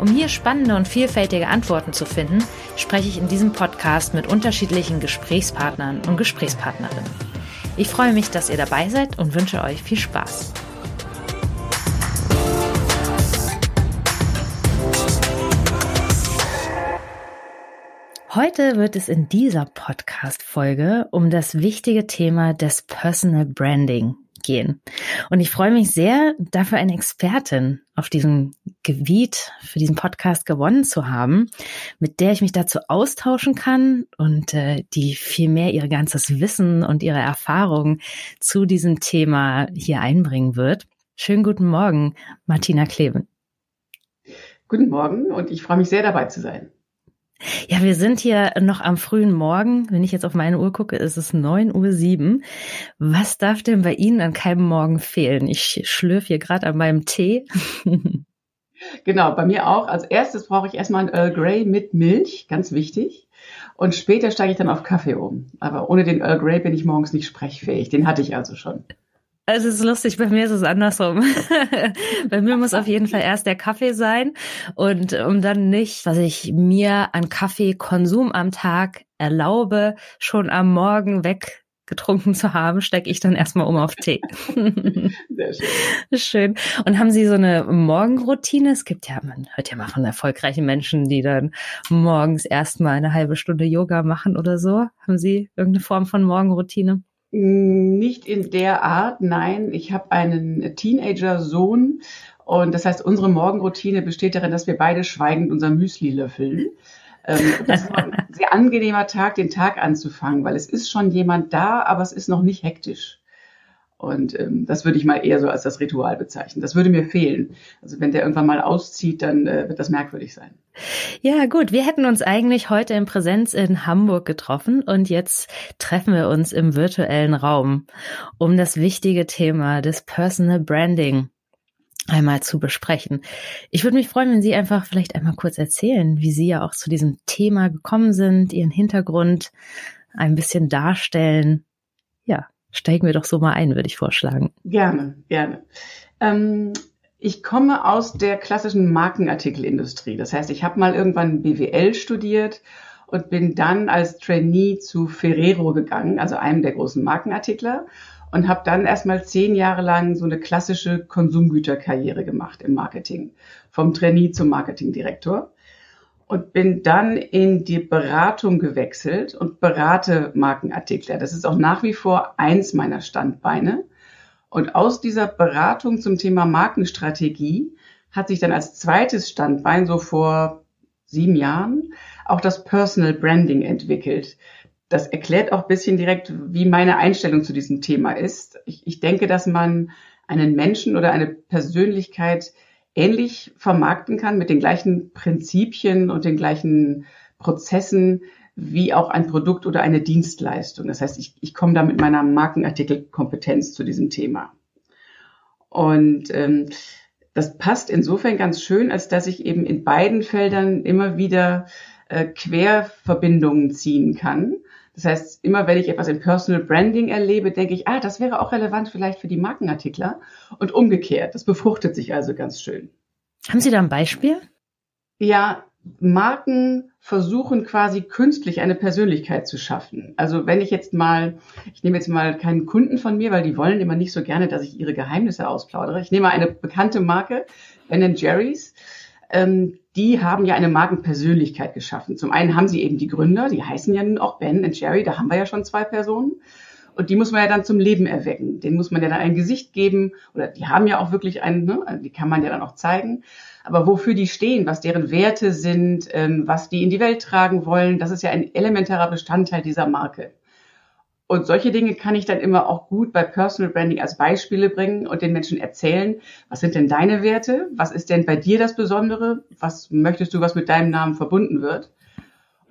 Um hier spannende und vielfältige Antworten zu finden, spreche ich in diesem Podcast mit unterschiedlichen Gesprächspartnern und Gesprächspartnerinnen. Ich freue mich, dass ihr dabei seid und wünsche euch viel Spaß. Heute wird es in dieser Podcast-Folge um das wichtige Thema des Personal Branding gehen. Und ich freue mich sehr, dafür eine Expertin auf diesem Gebiet für diesen Podcast gewonnen zu haben, mit der ich mich dazu austauschen kann und äh, die viel mehr ihr ganzes Wissen und ihre Erfahrung zu diesem Thema hier einbringen wird. Schönen guten Morgen, Martina Kleben. Guten Morgen und ich freue mich sehr dabei zu sein. Ja, wir sind hier noch am frühen Morgen. Wenn ich jetzt auf meine Uhr gucke, ist es 9.07 Uhr. Was darf denn bei Ihnen an keinem Morgen fehlen? Ich schlürfe hier gerade an meinem Tee. genau, bei mir auch. Als erstes brauche ich erstmal ein Earl Grey mit Milch, ganz wichtig. Und später steige ich dann auf Kaffee um. Aber ohne den Earl Grey bin ich morgens nicht sprechfähig. Den hatte ich also schon. Also es ist lustig, bei mir ist es andersrum. bei mir muss auf jeden Fall erst der Kaffee sein und um dann nicht, was ich mir an Kaffeekonsum am Tag erlaube, schon am Morgen weggetrunken zu haben, stecke ich dann erstmal um auf Tee. Sehr schön. schön. Und haben Sie so eine Morgenroutine? Es gibt ja, man hört ja mal von erfolgreichen Menschen, die dann morgens erstmal eine halbe Stunde Yoga machen oder so. Haben Sie irgendeine Form von Morgenroutine? Nicht in der Art, nein. Ich habe einen Teenager-Sohn und das heißt, unsere Morgenroutine besteht darin, dass wir beide schweigend unser Müsli löffeln. Ähm, das ist ein sehr angenehmer Tag, den Tag anzufangen, weil es ist schon jemand da, aber es ist noch nicht hektisch. Und ähm, das würde ich mal eher so als das Ritual bezeichnen. Das würde mir fehlen. Also wenn der irgendwann mal auszieht, dann äh, wird das merkwürdig sein. Ja, gut. Wir hätten uns eigentlich heute in Präsenz in Hamburg getroffen und jetzt treffen wir uns im virtuellen Raum, um das wichtige Thema des Personal Branding einmal zu besprechen. Ich würde mich freuen, wenn Sie einfach vielleicht einmal kurz erzählen, wie Sie ja auch zu diesem Thema gekommen sind, Ihren Hintergrund ein bisschen darstellen. Ja, Steigen wir doch so mal ein, würde ich vorschlagen. Gerne, gerne. Ähm, ich komme aus der klassischen Markenartikelindustrie. Das heißt, ich habe mal irgendwann BWL studiert und bin dann als Trainee zu Ferrero gegangen, also einem der großen Markenartikler, und habe dann erstmal zehn Jahre lang so eine klassische Konsumgüterkarriere gemacht im Marketing, vom Trainee zum Marketingdirektor und bin dann in die Beratung gewechselt und berate Markenartikler. Das ist auch nach wie vor eins meiner Standbeine. Und aus dieser Beratung zum Thema Markenstrategie hat sich dann als zweites Standbein so vor sieben Jahren auch das Personal Branding entwickelt. Das erklärt auch ein bisschen direkt, wie meine Einstellung zu diesem Thema ist. Ich, ich denke, dass man einen Menschen oder eine Persönlichkeit ähnlich vermarkten kann mit den gleichen Prinzipien und den gleichen Prozessen wie auch ein Produkt oder eine Dienstleistung. Das heißt, ich, ich komme da mit meiner Markenartikelkompetenz zu diesem Thema. Und ähm, das passt insofern ganz schön, als dass ich eben in beiden Feldern immer wieder äh, Querverbindungen ziehen kann. Das heißt, immer wenn ich etwas im Personal Branding erlebe, denke ich, ah, das wäre auch relevant vielleicht für die Markenartikler und umgekehrt. Das befruchtet sich also ganz schön. Haben Sie da ein Beispiel? Ja, Marken versuchen quasi künstlich eine Persönlichkeit zu schaffen. Also wenn ich jetzt mal, ich nehme jetzt mal keinen Kunden von mir, weil die wollen immer nicht so gerne, dass ich ihre Geheimnisse ausplaudere. Ich nehme mal eine bekannte Marke, Ben Jerry's ähm, die haben ja eine Markenpersönlichkeit geschaffen. Zum einen haben sie eben die Gründer, die heißen ja nun auch Ben und Jerry, da haben wir ja schon zwei Personen. Und die muss man ja dann zum Leben erwecken. Den muss man ja dann ein Gesicht geben. Oder die haben ja auch wirklich einen, ne? Also die kann man ja dann auch zeigen. Aber wofür die stehen, was deren Werte sind, ähm, was die in die Welt tragen wollen, das ist ja ein elementarer Bestandteil dieser Marke. Und solche Dinge kann ich dann immer auch gut bei Personal Branding als Beispiele bringen und den Menschen erzählen, was sind denn deine Werte? Was ist denn bei dir das Besondere? Was möchtest du, was mit deinem Namen verbunden wird?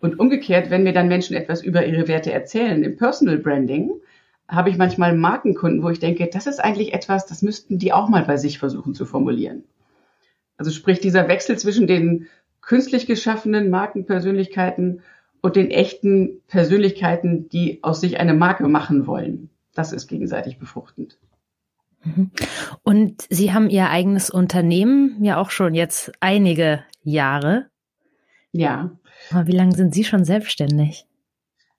Und umgekehrt, wenn mir dann Menschen etwas über ihre Werte erzählen im Personal Branding, habe ich manchmal Markenkunden, wo ich denke, das ist eigentlich etwas, das müssten die auch mal bei sich versuchen zu formulieren. Also sprich dieser Wechsel zwischen den künstlich geschaffenen Markenpersönlichkeiten und den echten Persönlichkeiten, die aus sich eine Marke machen wollen. Das ist gegenseitig befruchtend. Mhm. Und Sie haben Ihr eigenes Unternehmen ja auch schon jetzt einige Jahre. Ja. Aber wie lange sind Sie schon selbstständig?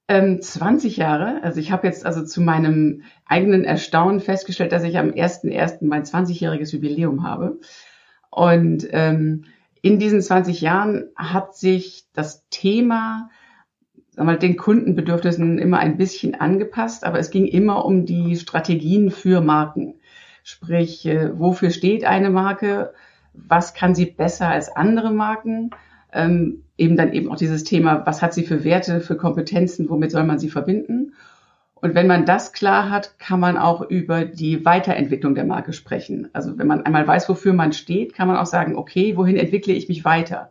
Ähm, 20 Jahre. Also ich habe jetzt also zu meinem eigenen Erstaunen festgestellt, dass ich am 1.1. mein 20-jähriges Jubiläum habe. Und ähm, in diesen 20 Jahren hat sich das Thema sag mal, den Kundenbedürfnissen immer ein bisschen angepasst, aber es ging immer um die Strategien für Marken. Sprich, äh, wofür steht eine Marke? Was kann sie besser als andere Marken? Ähm, eben dann eben auch dieses Thema, was hat sie für Werte, für Kompetenzen, womit soll man sie verbinden? Und wenn man das klar hat, kann man auch über die Weiterentwicklung der Marke sprechen. Also wenn man einmal weiß, wofür man steht, kann man auch sagen, okay, wohin entwickle ich mich weiter?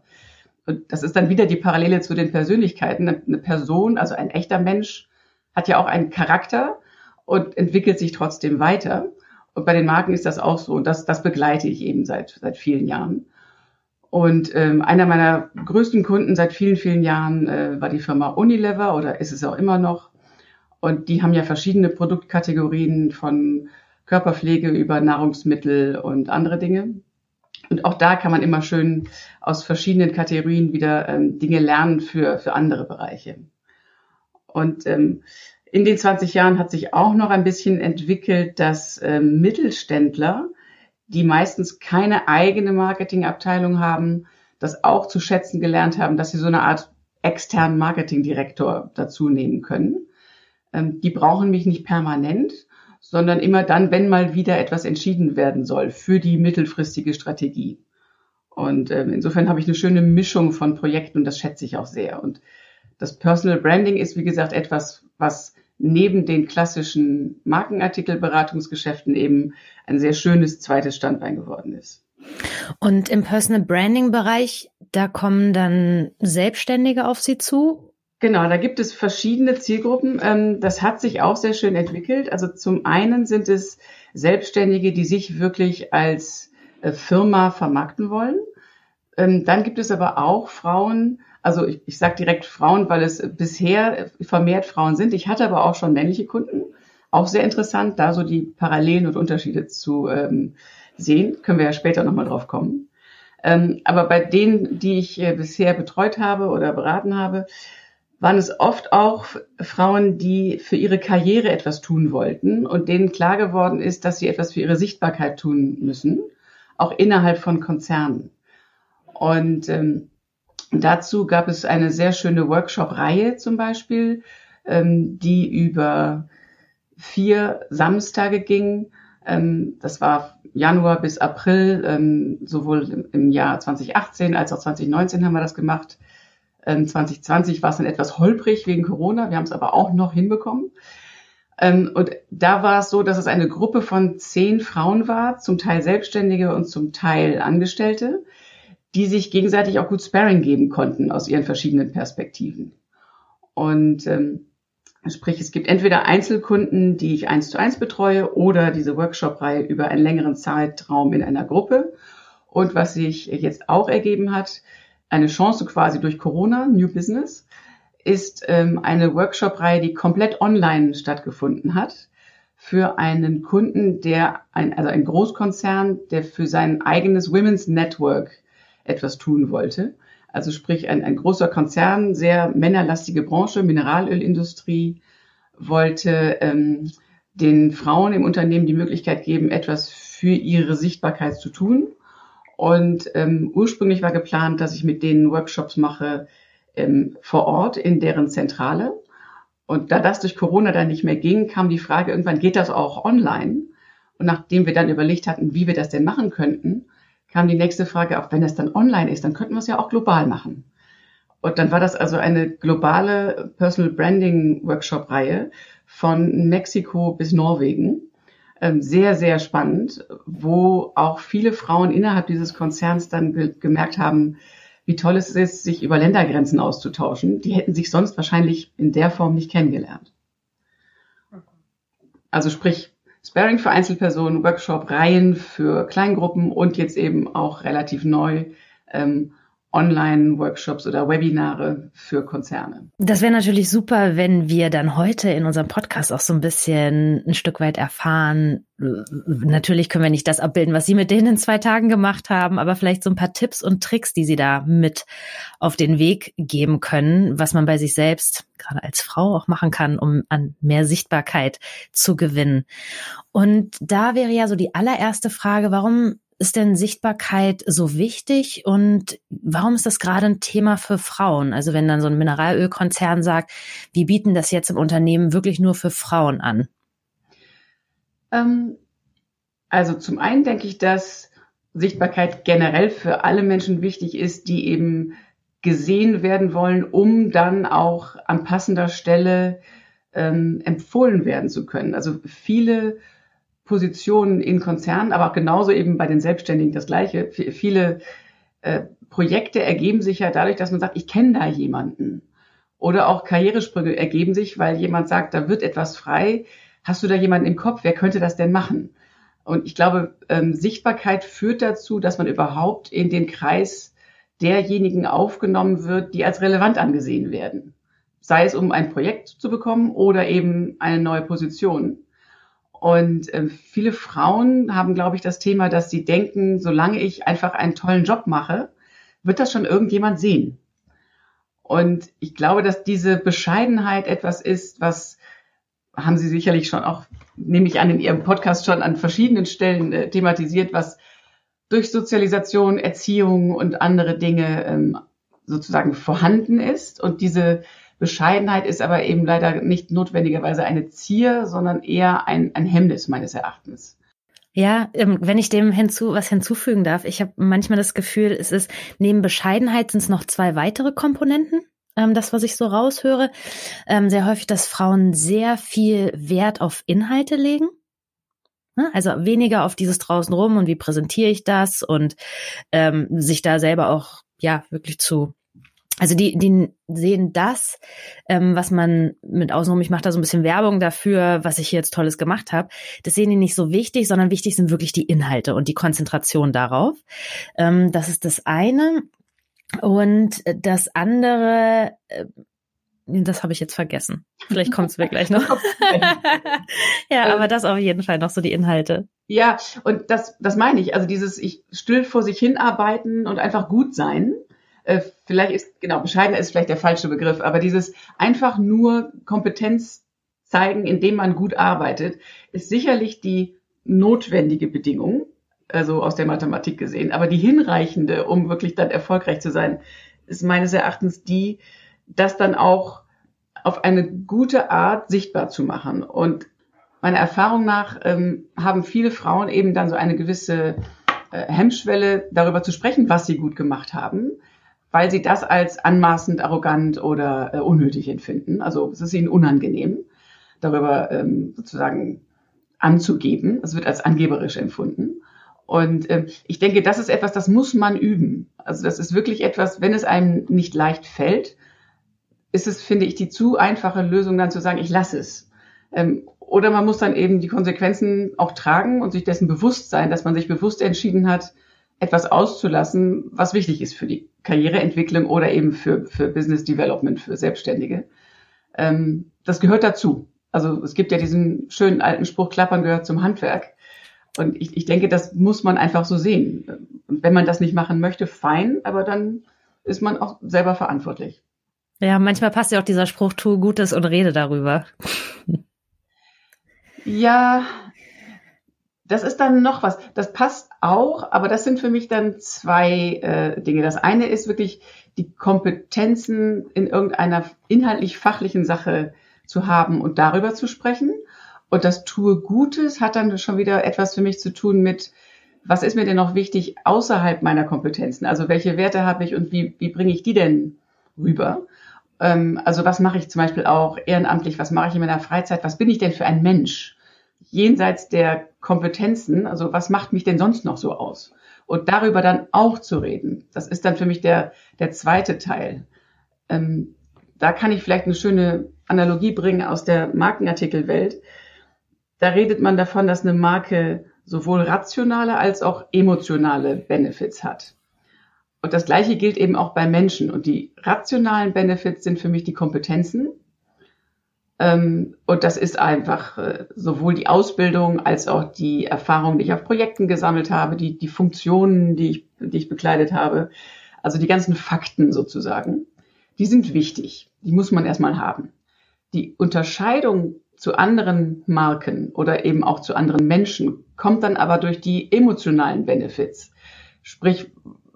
Und das ist dann wieder die Parallele zu den Persönlichkeiten. Eine Person, also ein echter Mensch, hat ja auch einen Charakter und entwickelt sich trotzdem weiter. Und bei den Marken ist das auch so. Und das, das begleite ich eben seit, seit vielen Jahren. Und ähm, einer meiner größten Kunden seit vielen, vielen Jahren äh, war die Firma Unilever oder ist es auch immer noch. Und die haben ja verschiedene Produktkategorien von Körperpflege über Nahrungsmittel und andere Dinge. Und auch da kann man immer schön aus verschiedenen Kategorien wieder ähm, Dinge lernen für, für andere Bereiche. Und ähm, in den 20 Jahren hat sich auch noch ein bisschen entwickelt, dass ähm, Mittelständler, die meistens keine eigene Marketingabteilung haben, das auch zu schätzen gelernt haben, dass sie so eine Art externen Marketingdirektor dazu nehmen können. Ähm, die brauchen mich nicht permanent, sondern immer dann, wenn mal wieder etwas entschieden werden soll für die mittelfristige Strategie. Und ähm, insofern habe ich eine schöne Mischung von Projekten und das schätze ich auch sehr. Und das Personal Branding ist, wie gesagt, etwas, was neben den klassischen Markenartikelberatungsgeschäften eben ein sehr schönes zweites Standbein geworden ist. Und im Personal Branding Bereich, da kommen dann Selbstständige auf Sie zu Genau, da gibt es verschiedene Zielgruppen. Ähm, das hat sich auch sehr schön entwickelt. Also zum einen sind es Selbstständige, die sich wirklich als äh, Firma vermarkten wollen. Ähm, dann gibt es aber auch Frauen, also ich, ich sage direkt Frauen, weil es bisher vermehrt Frauen sind. Ich hatte aber auch schon männliche Kunden. Auch sehr interessant, da so die Parallelen und Unterschiede zu ähm, sehen. Können wir ja später nochmal drauf kommen. Aber bei denen, die ich äh, bisher betreut habe oder beraten habe, waren es oft auch Frauen, die für ihre Karriere etwas tun wollten und denen klar geworden ist, dass sie etwas für ihre Sichtbarkeit tun müssen, auch innerhalb von Konzernen. Und ähm, dazu gab es eine sehr schöne Workshop-Reihe zum Beispiel, ähm, die über vier Samstage ging. Ähm, das war Januar bis April, ähm, sowohl im Jahr 2018 als auch 2019 haben wir das gemacht 2020 ähm, war es dann etwas holprig wegen Corona. Wir haben es aber auch noch hinbekommen. Ähm, und da war es so, dass es eine Gruppe von zehn Frauen war, zum Teil Selbstständige und zum Teil Angestellte, die sich gegenseitig auch gut Sparring geben konnten aus ihren verschiedenen Perspektiven. Und ähm, sprich, es gibt entweder Einzelkunden, die ich eins zu eins betreue, oder diese Workshop-Reihe über einen längeren Zeitraum in einer Gruppe. Und was sich jetzt auch ergeben hat, eine Chance quasi durch Corona, New Business, ist ähm, eine Workshop-Reihe, die komplett online stattgefunden hat für einen Kunden, der ein, also ein Großkonzern, der für sein eigenes Women's Network etwas tun wollte. Also sprich ein, ein großer Konzern, sehr männerlastige Branche, Mineralölindustrie, wollte ähm, den Frauen im Unternehmen die Möglichkeit geben, etwas für ihre Sichtbarkeit zu tun und ähm, ursprünglich war geplant, dass ich mit denen Workshops mache ähm, vor Ort in deren Zentrale. Und da das durch Corona dann nicht mehr ging, kam die Frage, irgendwann geht das auch online. Und nachdem wir dann überlegt hatten, wie wir das denn machen könnten, kam die nächste Frage, auch wenn das dann online ist, dann könnten wir es ja auch global machen. Und dann war das also eine globale Personal Branding Workshop Reihe von Mexiko bis Norwegen. Ähm, sehr, sehr spannend, wo auch viele Frauen innerhalb dieses Konzerns dann gemerkt haben, wie toll es ist, sich über Ländergrenzen auszutauschen. Die hätten sich sonst wahrscheinlich in der Form nicht kennengelernt. Also sprich, Sparing für Einzelpersonen, Workshop-Reihen für Kleingruppen und jetzt eben auch relativ neu ähm, Online-Workshops oder Webinare für Konzerne. Das wäre natürlich super, wenn wir dann heute in unserem Podcast auch so ein bisschen ein Stück weit erfahren. Natürlich können wir nicht das abbilden, was Sie mit denen in zwei Tagen gemacht haben, aber vielleicht so ein paar Tipps und Tricks, die Sie da mit auf den Weg geben können, was man bei sich selbst, gerade als Frau, auch machen kann, um an mehr Sichtbarkeit zu gewinnen. Und da wäre ja so die allererste Frage, warum ist denn Sichtbarkeit so wichtig und warum ist das gerade ein Thema für Frauen? Also wenn dann so ein Mineralölkonzern sagt, wir bieten das jetzt im Unternehmen wirklich nur für Frauen an. Ähm, also zum einen denke ich, dass Sichtbarkeit generell für alle Menschen wichtig ist, die eben gesehen werden wollen, um dann auch an passender Stelle ähm, empfohlen werden zu können. Also viele Positionen in Konzernen, aber auch genauso eben bei den Selbstständigen das Gleiche. Viele äh, Projekte ergeben sich ja dadurch, dass man sagt, ich kenne da jemanden. Oder auch Karrieresprünge ergeben sich, weil jemand sagt, da wird etwas frei. Hast du da jemanden im Kopf? Wer könnte das denn machen? Und ich glaube, ähm, Sichtbarkeit führt dazu, dass man überhaupt in den Kreis derjenigen aufgenommen wird, die als relevant angesehen werden. Sei es, um ein Projekt zu bekommen oder eben eine neue Position. Und äh, viele Frauen haben, glaube ich, das Thema, dass sie denken, solange ich einfach einen tollen Job mache, wird das schon irgendjemand sehen. Und ich glaube, dass diese Bescheidenheit etwas ist, was haben Sie sicherlich schon auch, nehme ich an, in Ihrem Podcast schon an verschiedenen Stellen äh, thematisiert, was durch Sozialisation, Erziehung und andere Dinge ähm, sozusagen vorhanden ist. Und diese Bescheidenheit ist aber eben leider nicht notwendigerweise eine Zier, sondern eher ein, ein Hemmnis meines Erachtens. Ja, ähm, wenn ich dem hinzu was hinzufügen darf, ich habe manchmal das Gefühl, es ist neben Bescheidenheit sind es noch zwei weitere Komponenten. Ähm, das, was ich so raushöre, ähm, sehr häufig, dass Frauen sehr viel Wert auf Inhalte legen. Ne? Also weniger auf dieses draußen rum und wie präsentiere ich das und ähm, sich da selber auch ja wirklich zu also die, die sehen das, ähm, was man mit außenrum, ich mache da so ein bisschen Werbung dafür, was ich hier jetzt Tolles gemacht habe. Das sehen die nicht so wichtig, sondern wichtig sind wirklich die Inhalte und die Konzentration darauf. Ähm, das ist das eine. Und das andere, äh, das habe ich jetzt vergessen. Vielleicht kommt es mir gleich noch. ja, aber das auf jeden Fall noch so die Inhalte. Ja, und das, das meine ich. Also dieses ich still vor sich hinarbeiten und einfach gut sein äh, vielleicht ist, genau, bescheidener ist vielleicht der falsche Begriff, aber dieses einfach nur Kompetenz zeigen, indem man gut arbeitet, ist sicherlich die notwendige Bedingung, also aus der Mathematik gesehen. Aber die hinreichende, um wirklich dann erfolgreich zu sein, ist meines Erachtens die, das dann auch auf eine gute Art sichtbar zu machen. Und meiner Erfahrung nach ähm, haben viele Frauen eben dann so eine gewisse äh, Hemmschwelle, darüber zu sprechen, was sie gut gemacht haben, weil sie das als anmaßend, arrogant oder äh, unnötig empfinden. Also es ist ihnen unangenehm, darüber ähm, sozusagen anzugeben. Es wird als angeberisch empfunden. Und ähm, ich denke, das ist etwas, das muss man üben. Also das ist wirklich etwas, wenn es einem nicht leicht fällt, ist es, finde ich, die zu einfache Lösung dann zu sagen, ich lasse es. Ähm, oder man muss dann eben die Konsequenzen auch tragen und sich dessen bewusst sein, dass man sich bewusst entschieden hat, etwas auszulassen, was wichtig ist für die Karriereentwicklung oder eben für, für Business Development, für Selbstständige. Ähm, das gehört dazu. Also es gibt ja diesen schönen alten Spruch, Klappern gehört zum Handwerk. Und ich, ich denke, das muss man einfach so sehen. Und wenn man das nicht machen möchte, fein, aber dann ist man auch selber verantwortlich. Ja, manchmal passt ja auch dieser Spruch, tu Gutes und rede darüber. Ja, das ist dann noch was. Das passt auch, aber das sind für mich dann zwei äh, Dinge. Das eine ist wirklich die Kompetenzen in irgendeiner inhaltlich fachlichen Sache zu haben und darüber zu sprechen. Und das Tue Gutes hat dann schon wieder etwas für mich zu tun mit, was ist mir denn noch wichtig außerhalb meiner Kompetenzen? Also welche Werte habe ich und wie, wie bringe ich die denn rüber. Ähm, also was mache ich zum Beispiel auch ehrenamtlich, was mache ich in meiner Freizeit, was bin ich denn für ein Mensch? Jenseits der Kompetenzen, also was macht mich denn sonst noch so aus? Und darüber dann auch zu reden, das ist dann für mich der, der zweite Teil. Ähm, da kann ich vielleicht eine schöne Analogie bringen aus der Markenartikelwelt. Da redet man davon, dass eine Marke sowohl rationale als auch emotionale Benefits hat. Und das Gleiche gilt eben auch bei Menschen. Und die rationalen Benefits sind für mich die Kompetenzen. Ähm, und das ist einfach äh, sowohl die Ausbildung als auch die Erfahrung, die ich auf Projekten gesammelt habe, die, die Funktionen, die ich, die ich bekleidet habe. Also die ganzen Fakten sozusagen. Die sind wichtig. Die muss man erstmal haben. Die Unterscheidung zu anderen Marken oder eben auch zu anderen Menschen kommt dann aber durch die emotionalen Benefits. Sprich,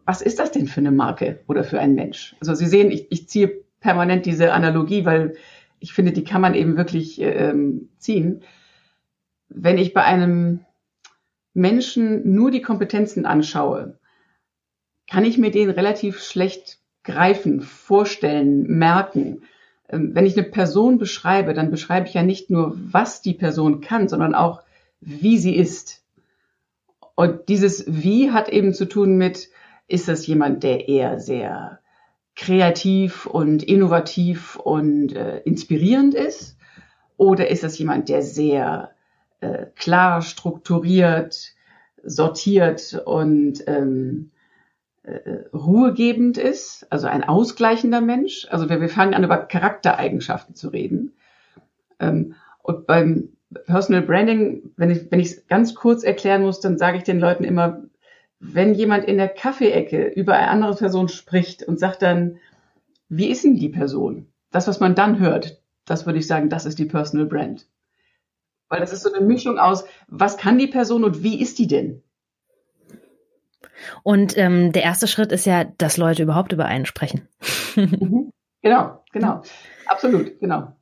was ist das denn für eine Marke oder für ein Mensch? Also Sie sehen, ich, ich ziehe permanent diese Analogie, weil ich finde, die kann man eben wirklich ähm, ziehen. Wenn ich bei einem Menschen nur die Kompetenzen anschaue, kann ich mir den relativ schlecht greifen, vorstellen, merken. Ähm, wenn ich eine Person beschreibe, dann beschreibe ich ja nicht nur, was die Person kann, sondern auch, wie sie ist. Und dieses Wie hat eben zu tun mit, ist das jemand, der eher sehr kreativ und innovativ und äh, inspirierend ist? Oder ist das jemand, der sehr äh, klar strukturiert, sortiert und ähm, äh, ruhegebend ist, also ein ausgleichender Mensch. Also wir, wir fangen an, über Charaktereigenschaften zu reden. Ähm, und beim Personal Branding, wenn ich wenn ich es ganz kurz erklären muss, dann sage ich den Leuten immer, wenn jemand in der Kaffeeecke über eine andere Person spricht und sagt dann, wie ist denn die Person? Das, was man dann hört, das würde ich sagen, das ist die Personal Brand. Weil das ist so eine Mischung aus, was kann die Person und wie ist die denn? Und ähm, der erste Schritt ist ja, dass Leute überhaupt über einen sprechen. Mhm. genau, genau. Absolut, genau.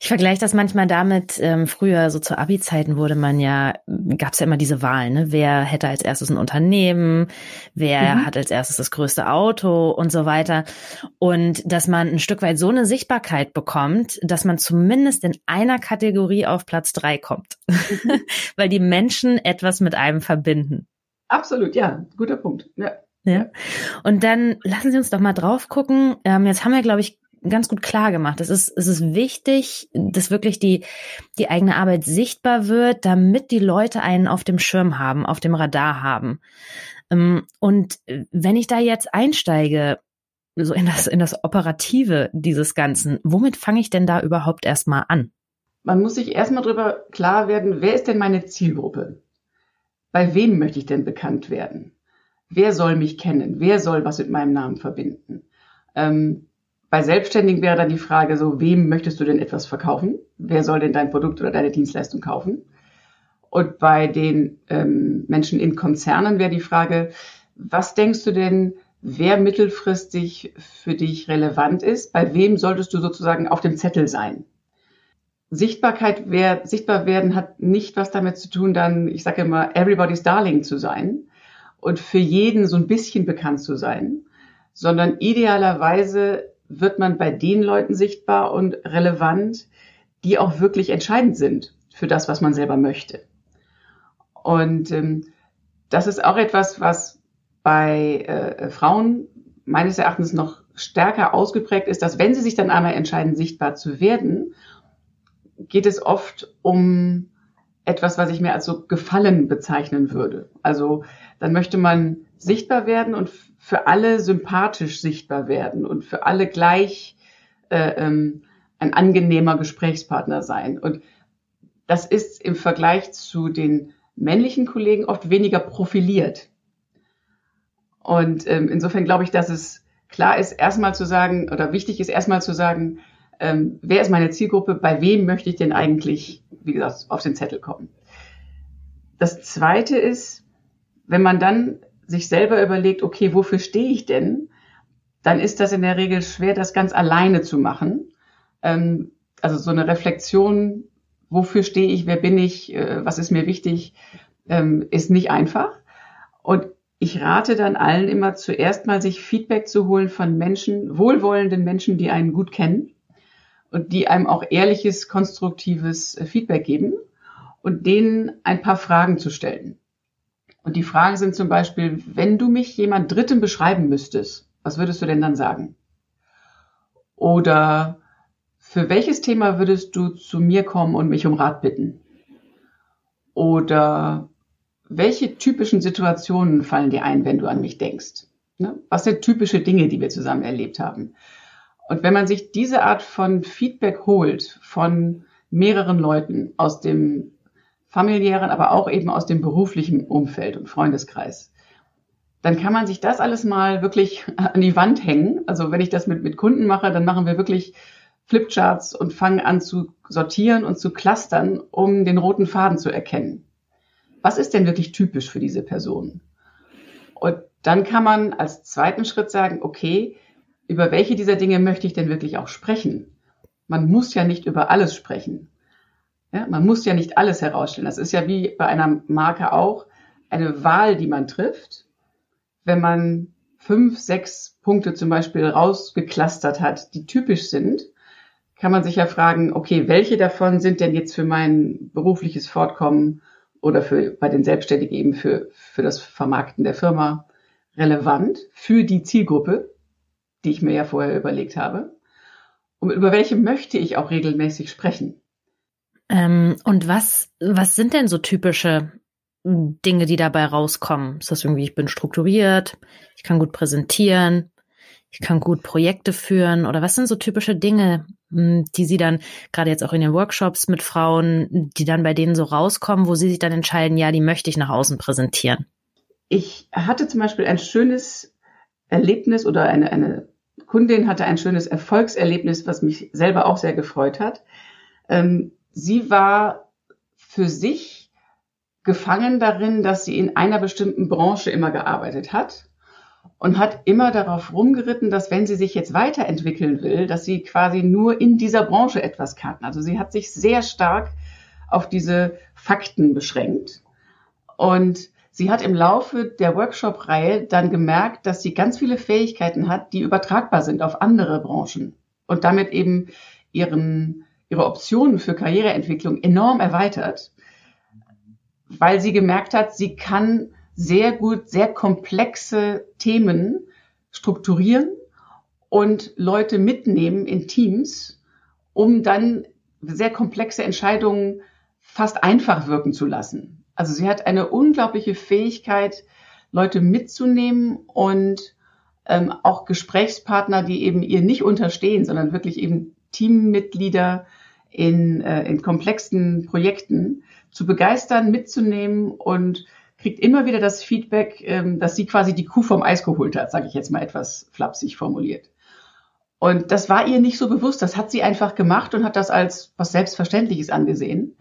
Ich vergleiche das manchmal damit, ähm, früher so zu Abi-Zeiten wurde man ja, gab es ja immer diese Wahlen, ne? wer hätte als erstes ein Unternehmen, wer mhm. hat als erstes das größte Auto und so weiter. Und dass man ein Stück weit so eine Sichtbarkeit bekommt, dass man zumindest in einer Kategorie auf Platz drei kommt, mhm. weil die Menschen etwas mit einem verbinden. Absolut, ja, guter Punkt. Ja. Ja. Und dann lassen Sie uns doch mal drauf gucken. Ähm, jetzt haben wir, glaube ich, ganz gut klar gemacht. Es ist, es ist wichtig, dass wirklich die, die eigene Arbeit sichtbar wird, damit die Leute einen auf dem Schirm haben, auf dem Radar haben. Ähm, und wenn ich da jetzt einsteige, so in das, in das Operative dieses Ganzen, womit fange ich denn da überhaupt erstmal an? Man muss sich erstmal darüber klar werden, wer ist denn meine Zielgruppe? Bei wem möchte ich denn bekannt werden? Wer soll mich kennen? Wer soll was mit meinem Namen verbinden? Ähm, bei Selbstständigen wäre dann die Frage so, wem möchtest du denn etwas verkaufen? Wer soll denn dein Produkt oder deine Dienstleistung kaufen? Und bei den ähm, Menschen in Konzernen wäre die Frage, was denkst du denn, wer mittelfristig für dich relevant ist? Bei wem solltest du sozusagen auf dem Zettel sein? Sichtbarkeit, wer, sichtbar werden hat nicht was damit zu tun, dann, ich sage immer, everybody's darling zu sein und für jeden so ein bisschen bekannt zu sein, sondern idealerweise wird man bei den Leuten sichtbar und relevant, die auch wirklich entscheidend sind für das, was man selber möchte. Und ähm, das ist auch etwas, was bei äh, Frauen meines Erachtens noch stärker ausgeprägt ist, dass wenn sie sich dann einmal entscheiden, sichtbar zu werden, geht es oft um etwas, was ich mir als so Gefallen bezeichnen würde. Also dann möchte man sichtbar werden und für alle sympathisch sichtbar werden und für alle gleich äh, ähm, ein angenehmer Gesprächspartner sein. Und das ist im Vergleich zu den männlichen Kollegen oft weniger profiliert. Und ähm, insofern glaube ich, dass es klar ist, erstmal zu sagen, oder wichtig ist erstmal zu sagen, ähm, wer ist meine Zielgruppe, bei wem möchte ich denn eigentlich, wie gesagt, auf den Zettel kommen. Das Zweite ist, wenn man dann sich selber überlegt, okay, wofür stehe ich denn, dann ist das in der Regel schwer, das ganz alleine zu machen. Ähm, also so eine Reflexion, wofür stehe ich, wer bin ich, äh, was ist mir wichtig, ähm, ist nicht einfach. Und ich rate dann allen immer zuerst mal sich Feedback zu holen von Menschen, wohlwollenden Menschen, die einen gut kennen und die einem auch ehrliches, konstruktives äh, Feedback geben und denen ein paar Fragen zu stellen. Und die Fragen sind zum Beispiel, wenn du mich jemand Dritten beschreiben müsstest, was würdest du denn dann sagen? Oder für welches Thema würdest du zu mir kommen und mich um Rat bitten? Oder welche typischen Situationen fallen dir ein, wenn du an mich denkst? Ne? Was sind typische Dinge, die wir zusammen erlebt haben? Und wenn man sich diese Art von Feedback holt von mehreren Leuten aus dem familiären, aber auch eben aus dem beruflichen Umfeld und Freundeskreis, dann kann man sich das alles mal wirklich an die Wand hängen. Also wenn ich das mit, mit Kunden mache, dann machen wir wirklich Flipcharts und fangen an zu sortieren und zu clustern, um den roten Faden zu erkennen was ist denn wirklich typisch für diese Person? Und dann kann man als zweiten Schritt sagen, okay, über welche dieser Dinge möchte ich denn wirklich auch sprechen? Man muss ja nicht über alles sprechen. Ja, man muss ja nicht alles herausstellen. Das ist ja wie bei einer Marke auch eine Wahl, die man trifft. Wenn man fünf, sechs Punkte zum Beispiel rausgeklustert hat, die typisch sind, kann man sich ja fragen, okay, welche davon sind denn jetzt für mein berufliches Fortkommen oder für, bei den Selbstständigen eben für, für das Vermarkten der Firma relevant für die Zielgruppe, die ich mir ja vorher überlegt habe. Und über welche möchte ich auch regelmäßig sprechen? Ähm, und was, was sind denn so typische Dinge, die dabei rauskommen? Ist das irgendwie, ich bin strukturiert, ich kann gut präsentieren, ich kann gut Projekte führen oder was sind so typische Dinge, hm, die Sie dann gerade jetzt auch in den Workshops mit Frauen, die dann bei denen so rauskommen, wo Sie sich dann entscheiden, ja, die möchte ich nach außen präsentieren? Ich hatte zum Beispiel ein schönes Erlebnis oder eine, eine Kundin hatte ein schönes Erfolgserlebnis, was mich selber auch sehr gefreut hat. Ähm, sie war für sich gefangen darin, dass sie in einer bestimmten Branche immer gearbeitet hat und hat immer darauf rumgeritten, dass wenn sie sich jetzt weiterentwickeln will, dass sie quasi nur in dieser Branche etwas kann. Also sie hat sich sehr stark auf diese Fakten beschränkt und sie hat im Laufe der Workshop-Reihe dann gemerkt, dass sie ganz viele Fähigkeiten hat, die übertragbar sind auf andere Branchen und damit eben ihren, ihre Optionen für Karriereentwicklung enorm erweitert, weil sie gemerkt hat, sie kann sehr gut sehr komplexe Themen strukturieren und Leute mitnehmen in Teams, um dann sehr komplexe Entscheidungen fast einfach wirken zu lassen. Also sie hat eine unglaubliche Fähigkeit, Leute mitzunehmen und ähm, auch Gesprächspartner, die eben ihr nicht unterstehen, sondern wirklich eben Teammitglieder in, äh, in komplexen Projekten zu begeistern, mitzunehmen und kriegt immer wieder das Feedback, ähm, dass sie quasi die Kuh vom Eis geholt hat, sage ich jetzt mal etwas flapsig formuliert. Und das war ihr nicht so bewusst. Das hat sie einfach gemacht und hat das als was Selbstverständliches angesehen.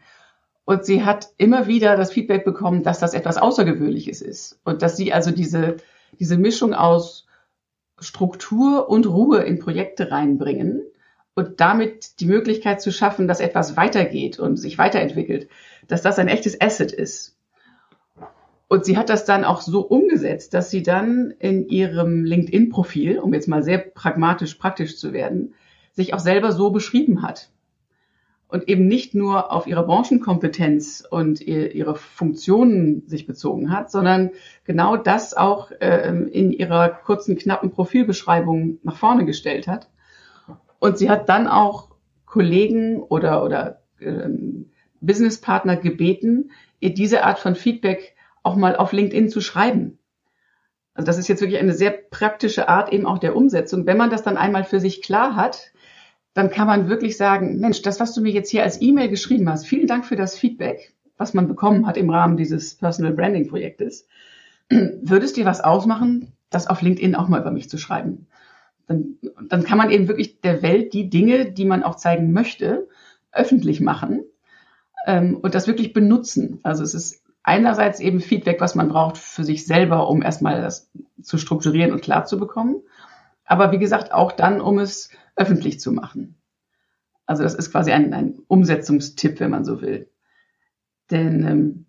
Und sie hat immer wieder das Feedback bekommen, dass das etwas Außergewöhnliches ist. Und dass sie also diese, diese Mischung aus Struktur und Ruhe in Projekte reinbringen und damit die Möglichkeit zu schaffen, dass etwas weitergeht und sich weiterentwickelt, dass das ein echtes Asset ist. Und sie hat das dann auch so umgesetzt, dass sie dann in ihrem LinkedIn-Profil, um jetzt mal sehr pragmatisch praktisch zu werden, sich auch selber so beschrieben hat. Und eben nicht nur auf ihre Branchenkompetenz und ihre Funktionen sich bezogen hat, sondern genau das auch ähm, in ihrer kurzen, knappen Profilbeschreibung nach vorne gestellt hat. Und sie hat dann auch Kollegen oder, oder ähm, Businesspartner gebeten, ihr diese Art von Feedback auch mal auf LinkedIn zu schreiben. Also das ist jetzt wirklich eine sehr praktische Art eben auch der Umsetzung. Wenn man das dann einmal für sich klar hat, dann kann man wirklich sagen, Mensch, das, was du mir jetzt hier als E-Mail geschrieben hast, vielen Dank für das Feedback, was man bekommen hat im Rahmen dieses Personal Branding Projektes. Würdest dir was ausmachen, das auf LinkedIn auch mal über mich zu schreiben? Dann, dann kann man eben wirklich der Welt die Dinge, die man auch zeigen möchte, öffentlich machen ähm, und das wirklich benutzen. Also es ist einerseits eben Feedback, was man braucht für sich selber, um erstmal das zu strukturieren und klar zu bekommen. Aber wie gesagt, auch dann, um es öffentlich zu machen. Also das ist quasi ein, ein Umsetzungstipp, wenn man so will. Denn ähm,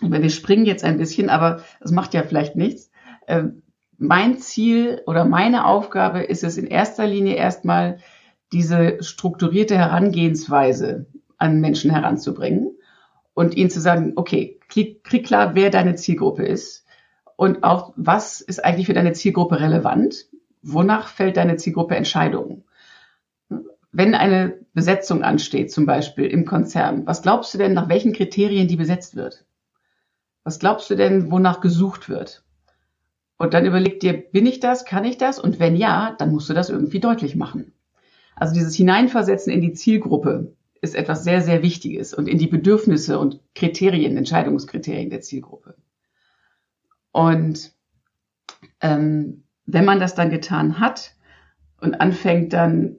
wir springen jetzt ein bisschen, aber es macht ja vielleicht nichts. Äh, mein Ziel oder meine Aufgabe ist es in erster Linie erstmal, diese strukturierte Herangehensweise an Menschen heranzubringen und ihnen zu sagen, okay, krieg, krieg klar, wer deine Zielgruppe ist und auch, was ist eigentlich für deine Zielgruppe relevant, wonach fällt deine Zielgruppe Entscheidungen. Wenn eine Besetzung ansteht, zum Beispiel im Konzern, was glaubst du denn, nach welchen Kriterien die besetzt wird? Was glaubst du denn, wonach gesucht wird? Und dann überleg dir, bin ich das, kann ich das? Und wenn ja, dann musst du das irgendwie deutlich machen. Also dieses Hineinversetzen in die Zielgruppe ist etwas sehr, sehr Wichtiges und in die Bedürfnisse und Kriterien, Entscheidungskriterien der Zielgruppe. Und ähm, wenn man das dann getan hat und anfängt dann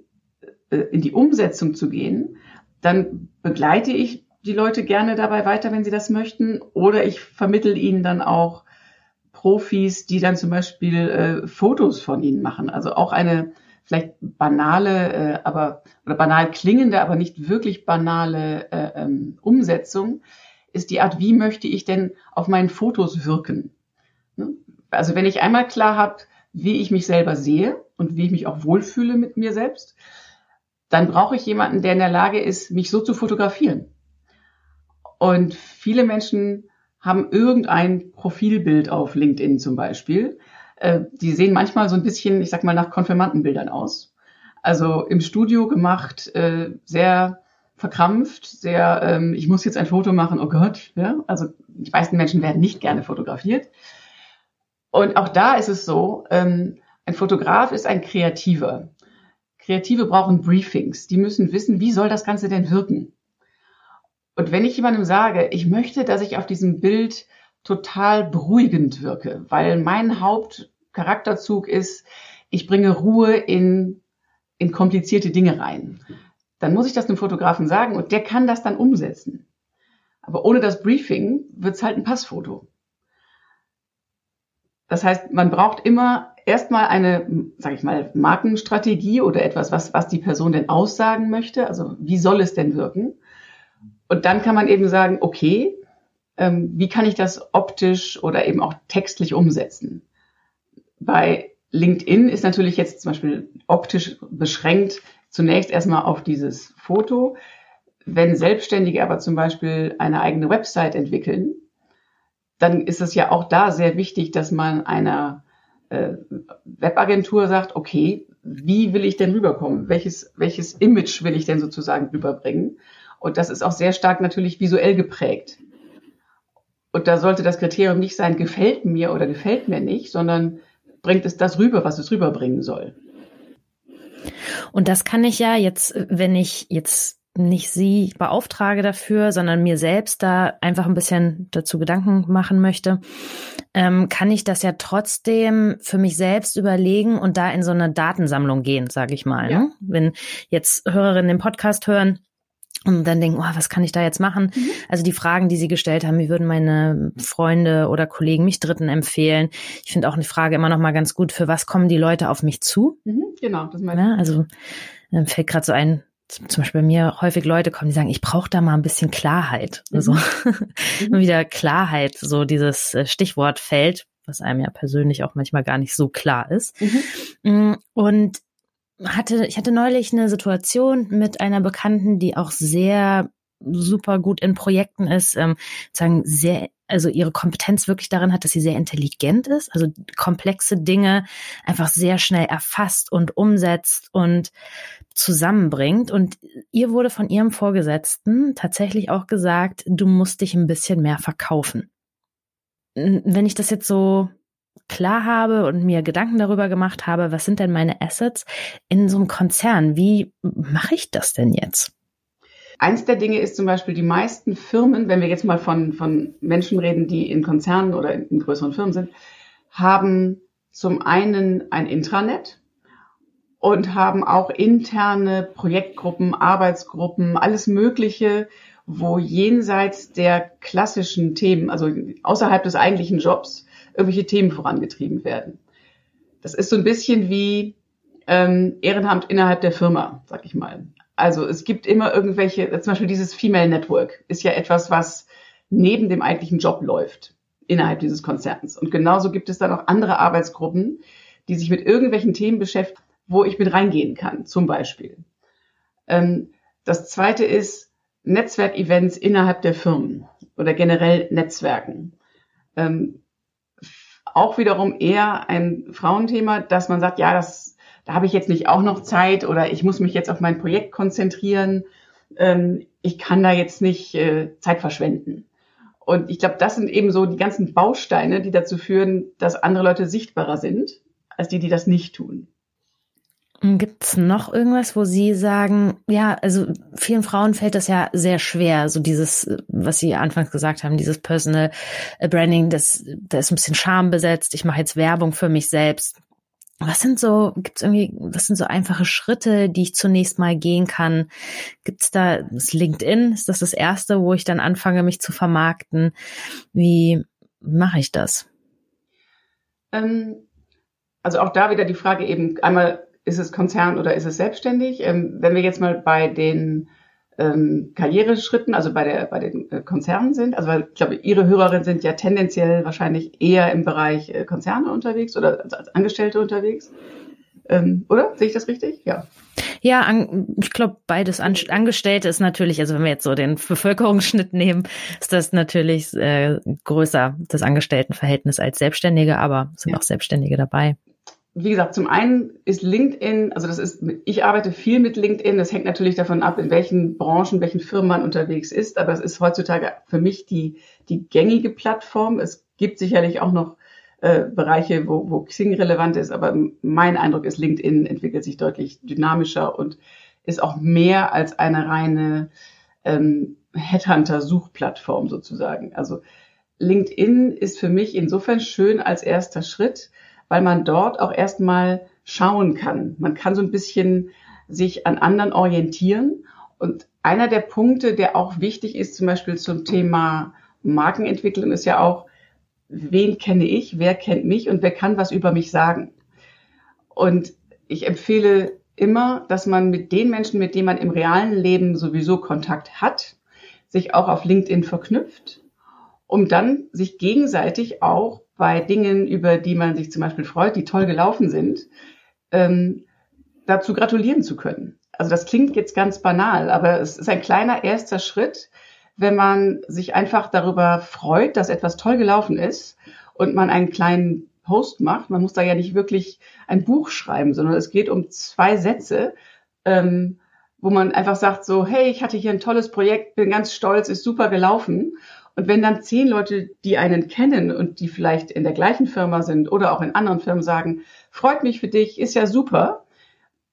äh, in die Umsetzung zu gehen, dann begleite ich die Leute gerne dabei weiter, wenn sie das möchten, oder ich vermittel ihnen dann auch Profis, die dann zum Beispiel äh, Fotos von ihnen machen. Also auch eine vielleicht banale, äh, aber oder banal klingende, aber nicht wirklich banale äh, ähm, Umsetzung ist die Art, wie möchte ich denn auf meinen Fotos wirken? Ne? Also wenn ich einmal klar habe, wie ich mich selber sehe und wie ich mich auch wohlfühle mit mir selbst, dann brauche ich jemanden, der in der Lage ist, mich so zu fotografieren. Und viele Menschen haben irgendein Profilbild auf LinkedIn zum Beispiel. Äh, die sehen manchmal so ein bisschen, ich sag mal, nach Konfirmandenbildern aus. Also im Studio gemacht, äh, sehr verkrampft, sehr, ähm, ich muss jetzt ein Foto machen, oh Gott. Ja? Also die meisten Menschen werden nicht gerne fotografiert. Und auch da ist es so, ähm, ein Fotograf ist ein Kreativer. Kreative brauchen Briefings. Die müssen wissen, wie soll das Ganze denn wirken? Und wenn ich jemandem sage, ich möchte, dass ich auf diesem Bild total beruhigend wirke, weil mein Hauptcharakterzug ist, ich bringe Ruhe in, in komplizierte Dinge rein, dann muss ich das einem Fotografen sagen und der kann das dann umsetzen. Aber ohne das Briefing wird's halt ein Passfoto. Das heißt, man braucht immer erstmal eine, sage ich mal, Markenstrategie oder etwas, was, was die Person denn aussagen möchte. Also wie soll es denn wirken? Und dann kann man eben sagen, okay, ähm, wie kann ich das optisch oder eben auch textlich umsetzen? Bei LinkedIn ist natürlich jetzt zum Beispiel optisch beschränkt zunächst erstmal auf dieses Foto. Wenn Selbstständige aber zum Beispiel eine eigene Website entwickeln, dann ist es ja auch da sehr wichtig, dass man einer äh, Webagentur sagt, okay, wie will ich denn rüberkommen? Welches, welches Image will ich denn sozusagen rüberbringen? Und das ist auch sehr stark natürlich visuell geprägt. Und da sollte das Kriterium nicht sein, gefällt mir oder gefällt mir nicht, sondern bringt es das rüber, was es rüberbringen soll. Und das kann ich ja jetzt, wenn ich jetzt nicht sie beauftrage dafür, sondern mir selbst da einfach ein bisschen dazu Gedanken machen möchte, ähm, kann ich das ja trotzdem für mich selbst überlegen und da in so eine Datensammlung gehen, sage ich mal. Ja. Ne? Wenn jetzt Hörerinnen den Podcast hören, und dann denken, oh, was kann ich da jetzt machen? Mhm. Also die Fragen, die sie gestellt haben, wie würden meine Freunde oder Kollegen mich Dritten empfehlen? Ich finde auch eine Frage immer noch mal ganz gut, für was kommen die Leute auf mich zu? Mhm, genau, das meine ich. Ja, also dann fällt gerade so ein, zum Beispiel bei mir häufig Leute kommen, die sagen, ich brauche da mal ein bisschen Klarheit. Mhm. Also mhm. wieder Klarheit, so dieses äh, Stichwort fällt, was einem ja persönlich auch manchmal gar nicht so klar ist. Mhm. Mm, und hatte, ich hatte neulich eine Situation mit einer Bekannten, die auch sehr super gut in Projekten ist, ähm, sagen sehr, also ihre Kompetenz wirklich darin hat, dass sie sehr intelligent ist, also komplexe Dinge einfach sehr schnell erfasst und umsetzt und zusammenbringt. Und ihr wurde von ihrem Vorgesetzten tatsächlich auch gesagt, du musst dich ein bisschen mehr verkaufen. Wenn ich das jetzt so klar habe und mir Gedanken darüber gemacht habe, was sind denn meine Assets in so einem Konzern? Wie mache ich das denn jetzt? Eins der Dinge ist zum Beispiel, die meisten Firmen, wenn wir jetzt mal von, von Menschen reden, die in Konzernen oder in, in größeren Firmen sind, haben zum einen ein Intranet und haben auch interne Projektgruppen, Arbeitsgruppen, alles Mögliche, wo jenseits der klassischen Themen, also außerhalb des eigentlichen Jobs, irgendwelche Themen vorangetrieben werden. Das ist so ein bisschen wie ähm, Ehrenamt innerhalb der Firma, sag ich mal. Also es gibt immer irgendwelche, zum Beispiel dieses Female Network ist ja etwas, was neben dem eigentlichen Job läuft. innerhalb dieses Konzerns. Und genauso gibt es dann auch andere Arbeitsgruppen, die sich mit irgendwelchen Themen beschäftigen, wo ich mit reingehen kann, zum Beispiel. Ähm, das zweite ist Netzwerkevents innerhalb der Firmen oder generell Netzwerken. Ähm, auch wiederum eher ein Frauenthema, dass man sagt, ja, das, da habe ich jetzt nicht auch noch Zeit oder ich muss mich jetzt auf mein Projekt konzentrieren. Ähm, ich kann da jetzt nicht äh, Zeit verschwenden. Und ich glaube, das sind eben so die ganzen Bausteine, die dazu führen, dass andere Leute sichtbarer sind, als die, die das nicht tun. Gibt es noch irgendwas, wo Sie sagen, ja, also vielen Frauen fällt das ja sehr schwer, so dieses, was Sie anfangs gesagt haben, dieses Personal Branding, das, da ist ein bisschen Scham besetzt, ich mache jetzt Werbung für mich selbst. Was sind so, gibt's irgendwie, was sind so einfache Schritte, die ich zunächst mal gehen kann? Gibt's da das LinkedIn? Ist das das erste, wo ich dann anfange, mich zu vermarkten? Wie mache ich das? Ähm, also auch da wieder die Frage eben einmal, ist es Konzern oder ist es selbstständig? Ähm, wenn wir jetzt mal bei den ähm, Karriereschritten, also bei, der, bei den äh, Konzernen sind. Also ich glaube, Ihre Hörerinnen sind ja tendenziell wahrscheinlich eher im Bereich äh, Konzerne unterwegs oder als, als Angestellte unterwegs. Ähm, oder? Sehe ich das richtig? Ja. Ja, an, ich glaube, beides an, Angestellte ist natürlich, also wenn wir jetzt so den Bevölkerungsschnitt nehmen, ist das natürlich äh, größer, das Angestelltenverhältnis als Selbstständige, aber es sind ja. auch Selbstständige dabei wie gesagt, zum einen ist LinkedIn, also das ist, ich arbeite viel mit LinkedIn. Das hängt natürlich davon ab, in welchen Branchen, welchen Firmen man unterwegs ist. Aber es ist heutzutage für mich die, die gängige Plattform. Es gibt sicherlich auch noch äh, Bereiche, wo, wo Xing relevant ist. Aber mein Eindruck ist, LinkedIn entwickelt sich deutlich dynamischer und ist auch mehr als eine reine ähm, Headhunter-Suchplattform sozusagen. Also LinkedIn ist für mich insofern schön als erster Schritt, weil man dort auch erstmal schauen kann. Man kann so ein bisschen sich an anderen orientieren. Und einer der Punkte, der auch wichtig ist, zum Beispiel zum Thema Markenentwicklung, ist ja auch, wen kenne ich, wer kennt mich und wer kann was über mich sagen. Und ich empfehle immer, dass man mit den Menschen, mit denen man im realen Leben sowieso Kontakt hat, sich auch auf LinkedIn verknüpft, um dann sich gegenseitig auch bei Dingen, über die man sich zum Beispiel freut, die toll gelaufen sind, ähm, dazu gratulieren zu können. Also das klingt jetzt ganz banal, aber es ist ein kleiner erster Schritt, wenn man sich einfach darüber freut, dass etwas toll gelaufen ist und man einen kleinen Post macht. Man muss da ja nicht wirklich ein Buch schreiben, sondern es geht um zwei Sätze, ähm, wo man einfach sagt so, hey, ich hatte hier ein tolles Projekt, bin ganz stolz, ist super gelaufen. Und wenn dann zehn Leute, die einen kennen und die vielleicht in der gleichen Firma sind oder auch in anderen Firmen sagen, freut mich für dich, ist ja super,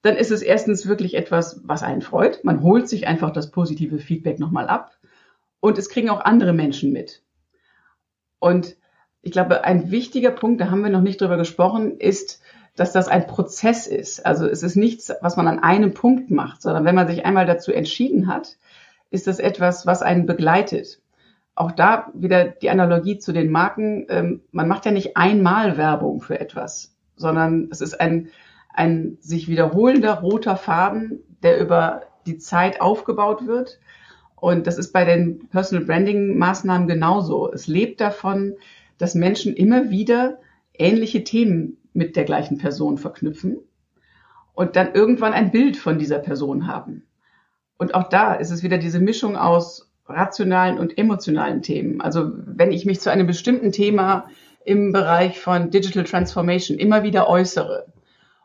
dann ist es erstens wirklich etwas, was einen freut. Man holt sich einfach das positive Feedback nochmal ab. Und es kriegen auch andere Menschen mit. Und ich glaube, ein wichtiger Punkt, da haben wir noch nicht drüber gesprochen, ist, dass das ein Prozess ist. Also es ist nichts, was man an einem Punkt macht, sondern wenn man sich einmal dazu entschieden hat, ist das etwas, was einen begleitet auch da wieder die Analogie zu den Marken. Ähm, man macht ja nicht einmal Werbung für etwas, sondern es ist ein, ein sich wiederholender roter Faden, der über die Zeit aufgebaut wird. Und das ist bei den Personal Branding Maßnahmen genauso. Es lebt davon, dass Menschen immer wieder ähnliche Themen mit der gleichen Person verknüpfen und dann irgendwann ein Bild von dieser Person haben. Und auch da ist es wieder diese Mischung aus rationalen und emotionalen Themen. Also wenn ich mich zu einem bestimmten Thema im Bereich von Digital Transformation immer wieder äußere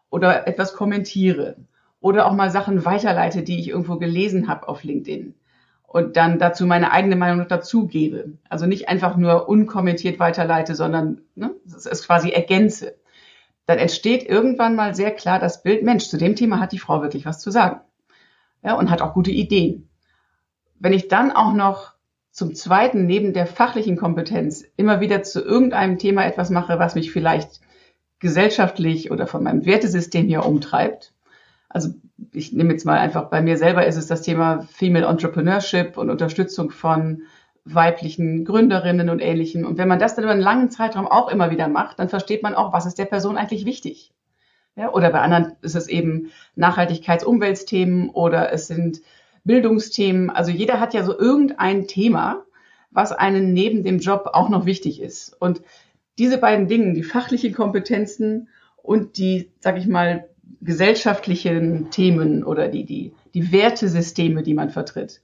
oder etwas kommentiere oder auch mal Sachen weiterleite, die ich irgendwo gelesen habe auf LinkedIn und dann dazu meine eigene Meinung noch dazugebe. Also nicht einfach nur unkommentiert weiterleite, sondern ne, es quasi ergänze. Dann entsteht irgendwann mal sehr klar das Bild, Mensch, zu dem Thema hat die Frau wirklich was zu sagen. Ja, und hat auch gute Ideen. Wenn ich dann auch noch zum Zweiten neben der fachlichen Kompetenz immer wieder zu irgendeinem Thema etwas mache, was mich vielleicht gesellschaftlich oder von meinem Wertesystem her umtreibt. Also ich nehme jetzt mal einfach, bei mir selber ist es das Thema Female Entrepreneurship und Unterstützung von weiblichen Gründerinnen und Ähnlichem. Und wenn man das dann über einen langen Zeitraum auch immer wieder macht, dann versteht man auch, was ist der Person eigentlich wichtig. Ja, oder bei anderen ist es eben Nachhaltigkeits-Umweltsthemen oder es sind Bildungsthemen. Also jeder hat ja so irgendein Thema, was einen neben dem Job auch noch wichtig ist. Und diese beiden Dinge, die fachlichen Kompetenzen und die, sag ich mal, gesellschaftlichen Themen oder die, die, die Wertesysteme, die man vertritt,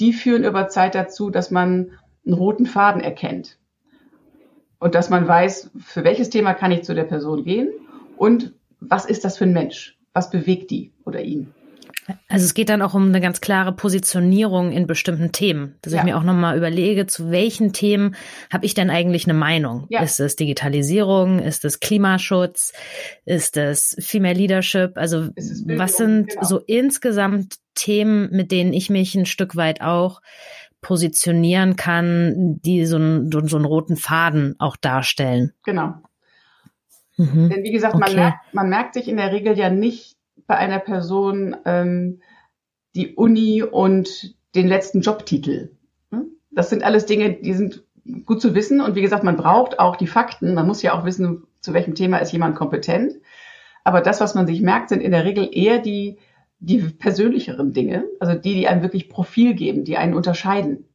die führen über Zeit dazu, dass man einen roten Faden erkennt. Und dass man weiß, für welches Thema kann ich zu der Person gehen und was ist das für ein Mensch? Was bewegt die oder ihn? Also es geht dann auch um eine ganz klare Positionierung in bestimmten Themen, dass ja. ich mir auch nochmal überlege, zu welchen Themen habe ich denn eigentlich eine Meinung? Ja. Ist es Digitalisierung? Ist es Klimaschutz? Ist es Female Leadership? Also was sind genau. so insgesamt Themen, mit denen ich mich ein Stück weit auch positionieren kann, die so, einen, so einen roten Faden auch darstellen? Genau. Mhm. Denn wie gesagt, okay. man, merkt, man merkt sich in der Regel ja nicht bei einer Person ähm, die Uni und den letzten Jobtitel. Hm? Das sind alles Dinge, die sind gut zu wissen. Und wie gesagt, man braucht auch die Fakten. Man muss ja auch wissen, zu welchem Thema ist jemand kompetent. Aber das, was man sich merkt, sind in der Regel eher die, die persönlicheren Dinge, also die, die einem wirklich Profil geben, die einen unterscheiden.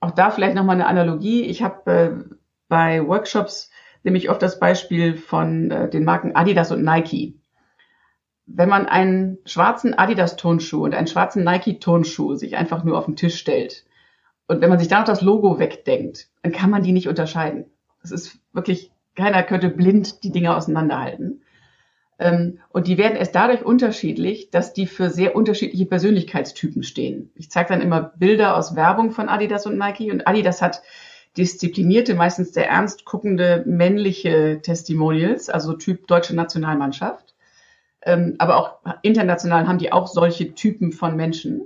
Auch da vielleicht nochmal eine Analogie. Ich habe äh, bei Workshops nämlich oft das Beispiel von äh, den Marken Adidas und Nike wenn man einen schwarzen Adidas-Tonschuh und einen schwarzen Nike-Tonschuh sich einfach nur auf den Tisch stellt und wenn man sich da noch das Logo wegdenkt, dann kann man die nicht unterscheiden. Das ist wirklich, keiner könnte blind die Dinge auseinanderhalten. Ähm, und die werden erst dadurch unterschiedlich, dass die für sehr unterschiedliche Persönlichkeitstypen stehen. Ich zeige dann immer Bilder aus Werbung von Adidas und Nike und Adidas hat disziplinierte, meistens sehr ernst guckende männliche Testimonials, also Typ deutsche Nationalmannschaft. Ähm, aber auch international haben die auch solche Typen von Menschen.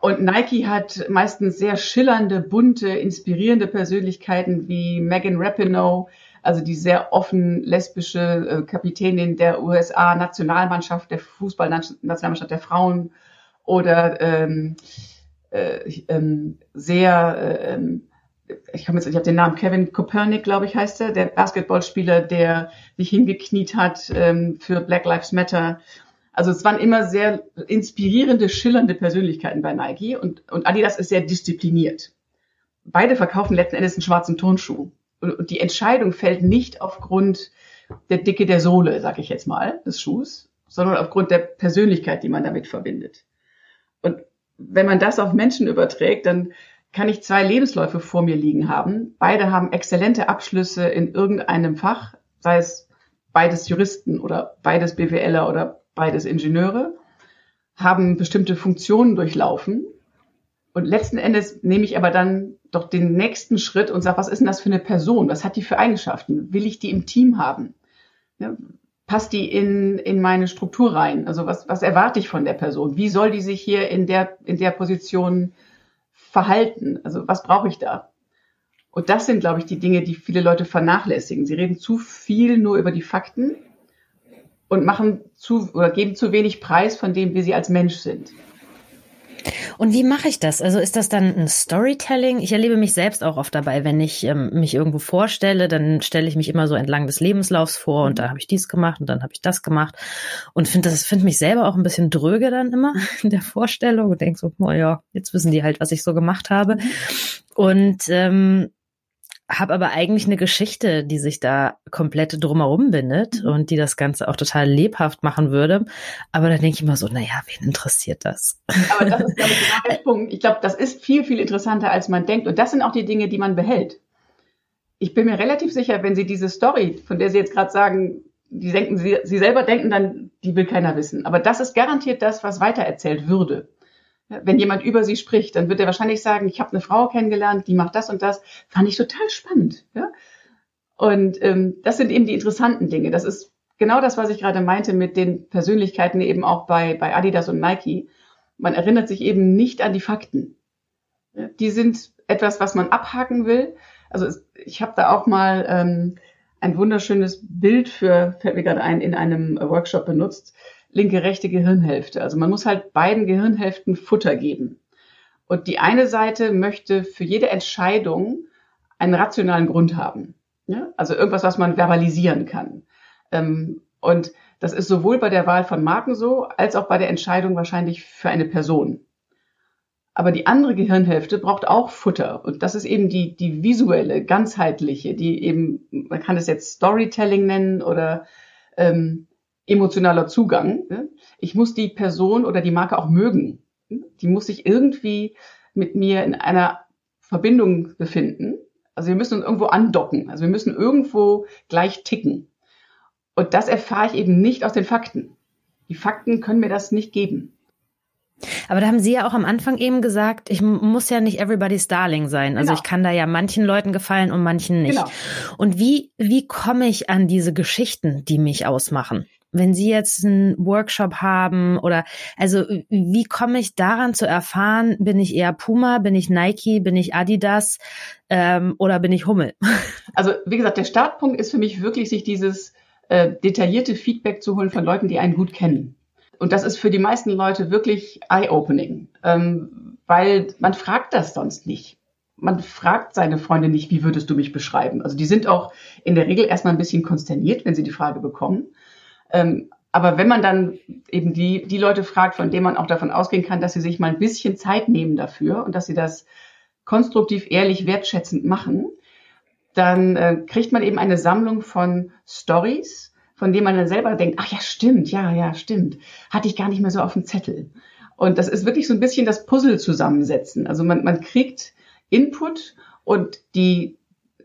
Und Nike hat meistens sehr schillernde, bunte, inspirierende Persönlichkeiten wie Megan Rapinoe, also die sehr offen lesbische äh, Kapitänin der USA-Nationalmannschaft, der Fußballnationalmannschaft der Frauen oder ähm, äh, ähm, sehr äh, ähm, ich komme jetzt, ich habe den Namen Kevin Kopernik, glaube ich, heißt er, der Basketballspieler, der sich hingekniet hat ähm, für Black Lives Matter. Also es waren immer sehr inspirierende, schillernde Persönlichkeiten bei Nike und, und Adidas ist sehr diszipliniert. Beide verkaufen letzten Endes einen schwarzen Tonschuh. Und, und die Entscheidung fällt nicht aufgrund der Dicke der Sohle, sage ich jetzt mal, des Schuhs, sondern aufgrund der Persönlichkeit, die man damit verbindet. Und wenn man das auf Menschen überträgt, dann kann ich zwei Lebensläufe vor mir liegen haben. Beide haben exzellente Abschlüsse in irgendeinem Fach, sei es beides Juristen oder beides BWLer oder beides Ingenieure, haben bestimmte Funktionen durchlaufen. Und letzten Endes nehme ich aber dann doch den nächsten Schritt und sage, was ist denn das für eine Person? Was hat die für Eigenschaften? Will ich die im Team haben? Ja, passt die in, in meine Struktur rein? Also was, was erwarte ich von der Person? Wie soll die sich hier in der, in der Position Verhalten. Also was brauche ich da? Und das sind, glaube ich, die Dinge, die viele Leute vernachlässigen. Sie reden zu viel nur über die Fakten und machen zu oder geben zu wenig Preis von dem, wie sie als Mensch sind. Und wie mache ich das? Also ist das dann ein Storytelling? Ich erlebe mich selbst auch oft dabei, wenn ich ähm, mich irgendwo vorstelle, dann stelle ich mich immer so entlang des Lebenslaufs vor und da habe ich dies gemacht und dann habe ich das gemacht und finde das finde mich selber auch ein bisschen dröge dann immer in der Vorstellung und denke so, oh ja, jetzt wissen die halt, was ich so gemacht habe. Mhm. Und ähm, habe aber eigentlich eine Geschichte, die sich da komplett drumherum bindet mhm. und die das Ganze auch total lebhaft machen würde. Aber da denke ich immer so, naja, wen interessiert das? Aber das ist, glaube ich, genau der Punkt. Ich glaube, das ist viel, viel interessanter, als man denkt. Und das sind auch die Dinge, die man behält. Ich bin mir relativ sicher, wenn Sie diese Story, von der Sie jetzt gerade sagen, die denken, Sie, Sie selber denken dann, die will keiner wissen. Aber das ist garantiert das, was weitererzählt würde. Wenn jemand über sie spricht, dann wird er wahrscheinlich sagen, ich habe eine Frau kennengelernt, die macht das und das. Fand ich total spannend. Ja? Und ähm, das sind eben die interessanten Dinge. Das ist genau das, was ich gerade meinte mit den Persönlichkeiten eben auch bei, bei Adidas und Nike. Man erinnert sich eben nicht an die Fakten. Die sind etwas, was man abhaken will. Also ich habe da auch mal ähm, ein wunderschönes Bild für, fällt mir gerade ein, in einem Workshop benutzt linke, rechte Gehirnhälfte. Also man muss halt beiden Gehirnhälften Futter geben. Und die eine Seite möchte für jede Entscheidung einen rationalen Grund haben. Ja? Also irgendwas, was man verbalisieren kann. Ähm, und das ist sowohl bei der Wahl von Marken so, als auch bei der Entscheidung wahrscheinlich für eine Person. Aber die andere Gehirnhälfte braucht auch Futter. Und das ist eben die, die visuelle, ganzheitliche, die eben, man kann es jetzt Storytelling nennen oder ähm, emotionaler Zugang. Ne? Ich muss die Person oder die Marke auch mögen. Die muss sich irgendwie mit mir in einer Verbindung befinden. Also wir müssen uns irgendwo andocken. Also wir müssen irgendwo gleich ticken. Und das erfahre ich eben nicht aus den Fakten. Die Fakten können mir das nicht geben. Aber da haben Sie ja auch am Anfang eben gesagt, ich muss ja nicht everybody's darling sein. Also genau. ich kann da ja manchen Leuten gefallen und manchen nicht. Genau. Und wie, wie komme ich an diese Geschichten, die mich ausmachen? Wenn Sie jetzt einen Workshop haben oder also wie komme ich daran zu erfahren, bin ich eher Puma, bin ich Nike, bin ich Adidas ähm, oder bin ich Hummel? Also wie gesagt, der Startpunkt ist für mich wirklich, sich dieses äh, detaillierte Feedback zu holen von Leuten, die einen gut kennen. Und das ist für die meisten Leute wirklich eye-opening, ähm, weil man fragt das sonst nicht. Man fragt seine Freunde nicht, wie würdest du mich beschreiben? Also die sind auch in der Regel erstmal ein bisschen konsterniert, wenn sie die Frage bekommen. Ähm, aber wenn man dann eben die, die Leute fragt, von denen man auch davon ausgehen kann, dass sie sich mal ein bisschen Zeit nehmen dafür und dass sie das konstruktiv, ehrlich, wertschätzend machen, dann äh, kriegt man eben eine Sammlung von Stories, von dem man dann selber denkt, ach ja, stimmt, ja, ja, stimmt. Hatte ich gar nicht mehr so auf dem Zettel. Und das ist wirklich so ein bisschen das Puzzle zusammensetzen. Also man, man kriegt Input und die,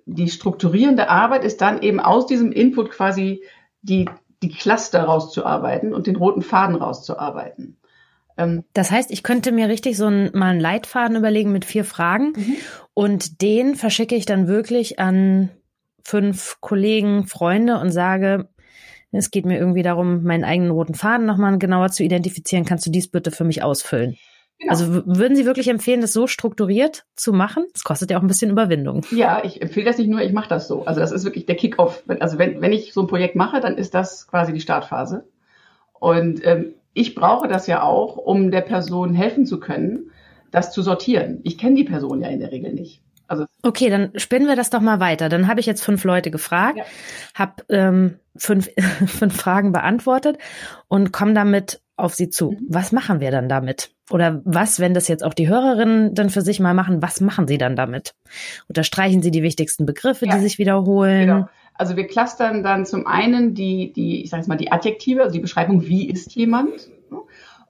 die strukturierende Arbeit ist dann eben aus diesem Input quasi die, die Cluster rauszuarbeiten und den roten Faden rauszuarbeiten. Ähm, das heißt, ich könnte mir richtig so ein, mal einen Leitfaden überlegen mit vier Fragen mhm. und den verschicke ich dann wirklich an fünf Kollegen, Freunde und sage, es geht mir irgendwie darum, meinen eigenen roten Faden nochmal genauer zu identifizieren. Kannst du dies bitte für mich ausfüllen? Genau. Also würden Sie wirklich empfehlen, das so strukturiert zu machen? Das kostet ja auch ein bisschen Überwindung. Ja, ich empfehle das nicht nur, ich mache das so. Also das ist wirklich der Kickoff. Also wenn, wenn ich so ein Projekt mache, dann ist das quasi die Startphase. Und ähm, ich brauche das ja auch, um der Person helfen zu können, das zu sortieren. Ich kenne die Person ja in der Regel nicht. Also okay, dann spinnen wir das doch mal weiter. Dann habe ich jetzt fünf Leute gefragt, ja. habe ähm, fünf, fünf Fragen beantwortet und komme damit auf sie zu. Mhm. Was machen wir dann damit? Oder was, wenn das jetzt auch die Hörerinnen dann für sich mal machen, was machen sie dann damit? Unterstreichen sie die wichtigsten Begriffe, ja. die sich wiederholen? Genau. Also wir clustern dann zum einen die, die, ich sage jetzt mal, die Adjektive, also die Beschreibung, wie ist jemand?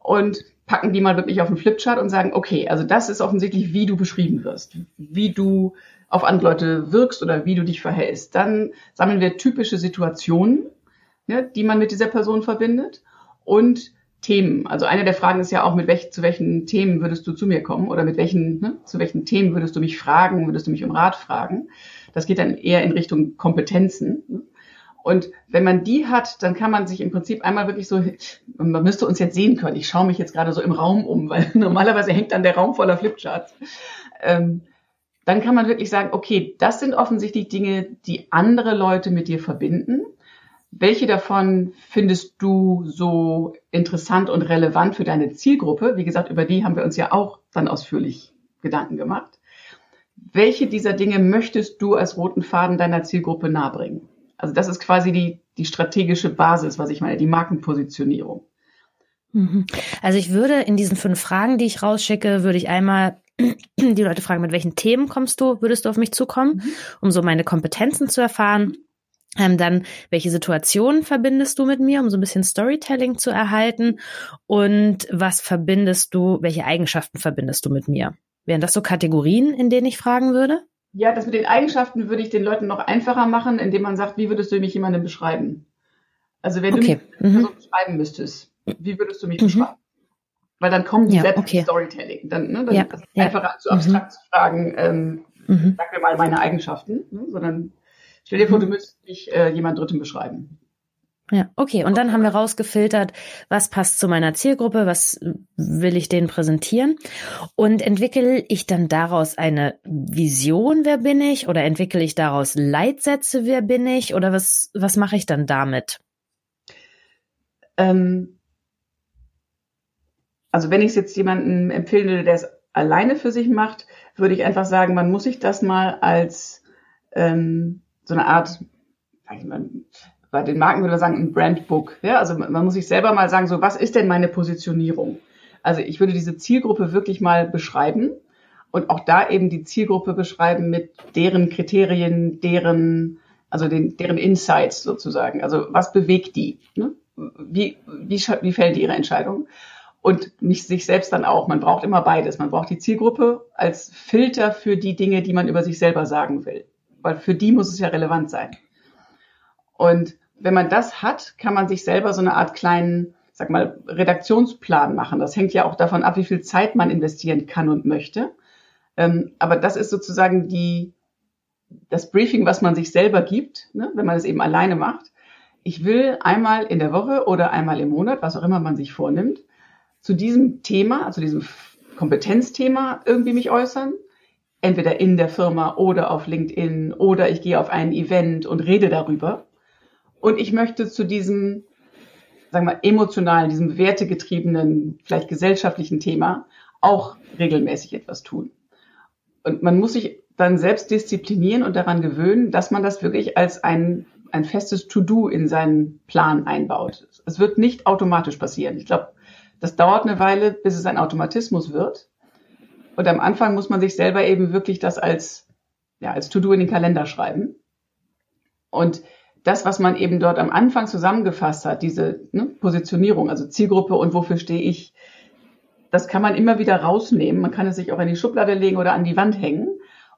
Und packen die mal wirklich auf den Flipchart und sagen, okay, also das ist offensichtlich, wie du beschrieben wirst, wie du auf andere Leute wirkst oder wie du dich verhältst. Dann sammeln wir typische Situationen, ja, die man mit dieser Person verbindet und Themen. Also eine der Fragen ist ja auch, mit welch, zu welchen Themen würdest du zu mir kommen oder mit welchen, ne, zu welchen Themen würdest du mich fragen, würdest du mich um Rat fragen. Das geht dann eher in Richtung Kompetenzen. Ne? Und wenn man die hat, dann kann man sich im Prinzip einmal wirklich so, man müsste uns jetzt sehen können. Ich schaue mich jetzt gerade so im Raum um, weil normalerweise hängt dann der Raum voller Flipcharts. Ähm, dann kann man wirklich sagen, okay, das sind offensichtlich Dinge, die andere Leute mit dir verbinden. Welche davon findest du so interessant und relevant für deine Zielgruppe? Wie gesagt, über die haben wir uns ja auch dann ausführlich Gedanken gemacht. Welche dieser Dinge möchtest du als roten Faden deiner Zielgruppe nahebringen? Also das ist quasi die, die strategische Basis, was ich meine, die Markenpositionierung. Mhm. Also ich würde in diesen fünf Fragen, die ich rausschicke, würde ich einmal die Leute fragen, mit welchen Themen kommst du, würdest du auf mich zukommen, mhm. um so meine Kompetenzen zu erfahren. Ähm, dann, welche Situationen verbindest du mit mir, um so ein bisschen Storytelling zu erhalten? Und was verbindest du, welche Eigenschaften verbindest du mit mir? Wären das so Kategorien, in denen ich fragen würde? Ja, das mit den Eigenschaften würde ich den Leuten noch einfacher machen, indem man sagt, wie würdest du mich jemandem beschreiben? Also wenn okay. du mich mhm. so beschreiben müsstest, wie würdest du mich mhm. beschreiben? Weil dann kommen die ja, selbst okay. Storytelling. Dann, ne, dann ja, ist es einfacher zu abstrakt mhm. zu fragen, ähm, mhm. sag mir mal meine Eigenschaften, ne, sondern stell dir vor, mhm. du müsstest mich äh, jemand Dritten beschreiben. Ja, okay. Und dann haben wir rausgefiltert, was passt zu meiner Zielgruppe, was will ich denen präsentieren. Und entwickle ich dann daraus eine Vision, wer bin ich? Oder entwickle ich daraus Leitsätze, wer bin ich? Oder was, was mache ich dann damit? Ähm, also wenn ich es jetzt jemandem empfehlen würde, der es alleine für sich macht, würde ich einfach sagen, man muss sich das mal als ähm, so eine Art, bei den Marken würde man sagen, ein Brandbook. Ja, also man muss sich selber mal sagen, so was ist denn meine Positionierung? Also ich würde diese Zielgruppe wirklich mal beschreiben und auch da eben die Zielgruppe beschreiben mit deren Kriterien, deren, also den, deren Insights sozusagen. Also was bewegt die? Ne? Wie, wie, wie fällt ihre Entscheidung? Und mich, sich selbst dann auch. Man braucht immer beides. Man braucht die Zielgruppe als Filter für die Dinge, die man über sich selber sagen will. Weil für die muss es ja relevant sein. Und wenn man das hat, kann man sich selber so eine Art kleinen, sag mal, Redaktionsplan machen. Das hängt ja auch davon ab, wie viel Zeit man investieren kann und möchte. Ähm, aber das ist sozusagen die, das Briefing, was man sich selber gibt, ne, wenn man es eben alleine macht. Ich will einmal in der Woche oder einmal im Monat, was auch immer man sich vornimmt, zu diesem Thema, also diesem Kompetenzthema irgendwie mich äußern. Entweder in der Firma oder auf LinkedIn oder ich gehe auf ein Event und rede darüber. Und ich möchte zu diesem, sagen wir, emotionalen, diesem wertegetriebenen, vielleicht gesellschaftlichen Thema auch regelmäßig etwas tun. Und man muss sich dann selbst disziplinieren und daran gewöhnen, dass man das wirklich als ein, ein festes To-Do in seinen Plan einbaut. Es wird nicht automatisch passieren. Ich glaube, das dauert eine Weile, bis es ein Automatismus wird. Und am Anfang muss man sich selber eben wirklich das als, ja, als To-Do in den Kalender schreiben. Und das, was man eben dort am Anfang zusammengefasst hat, diese ne, Positionierung, also Zielgruppe und wofür stehe ich, das kann man immer wieder rausnehmen. Man kann es sich auch in die Schublade legen oder an die Wand hängen,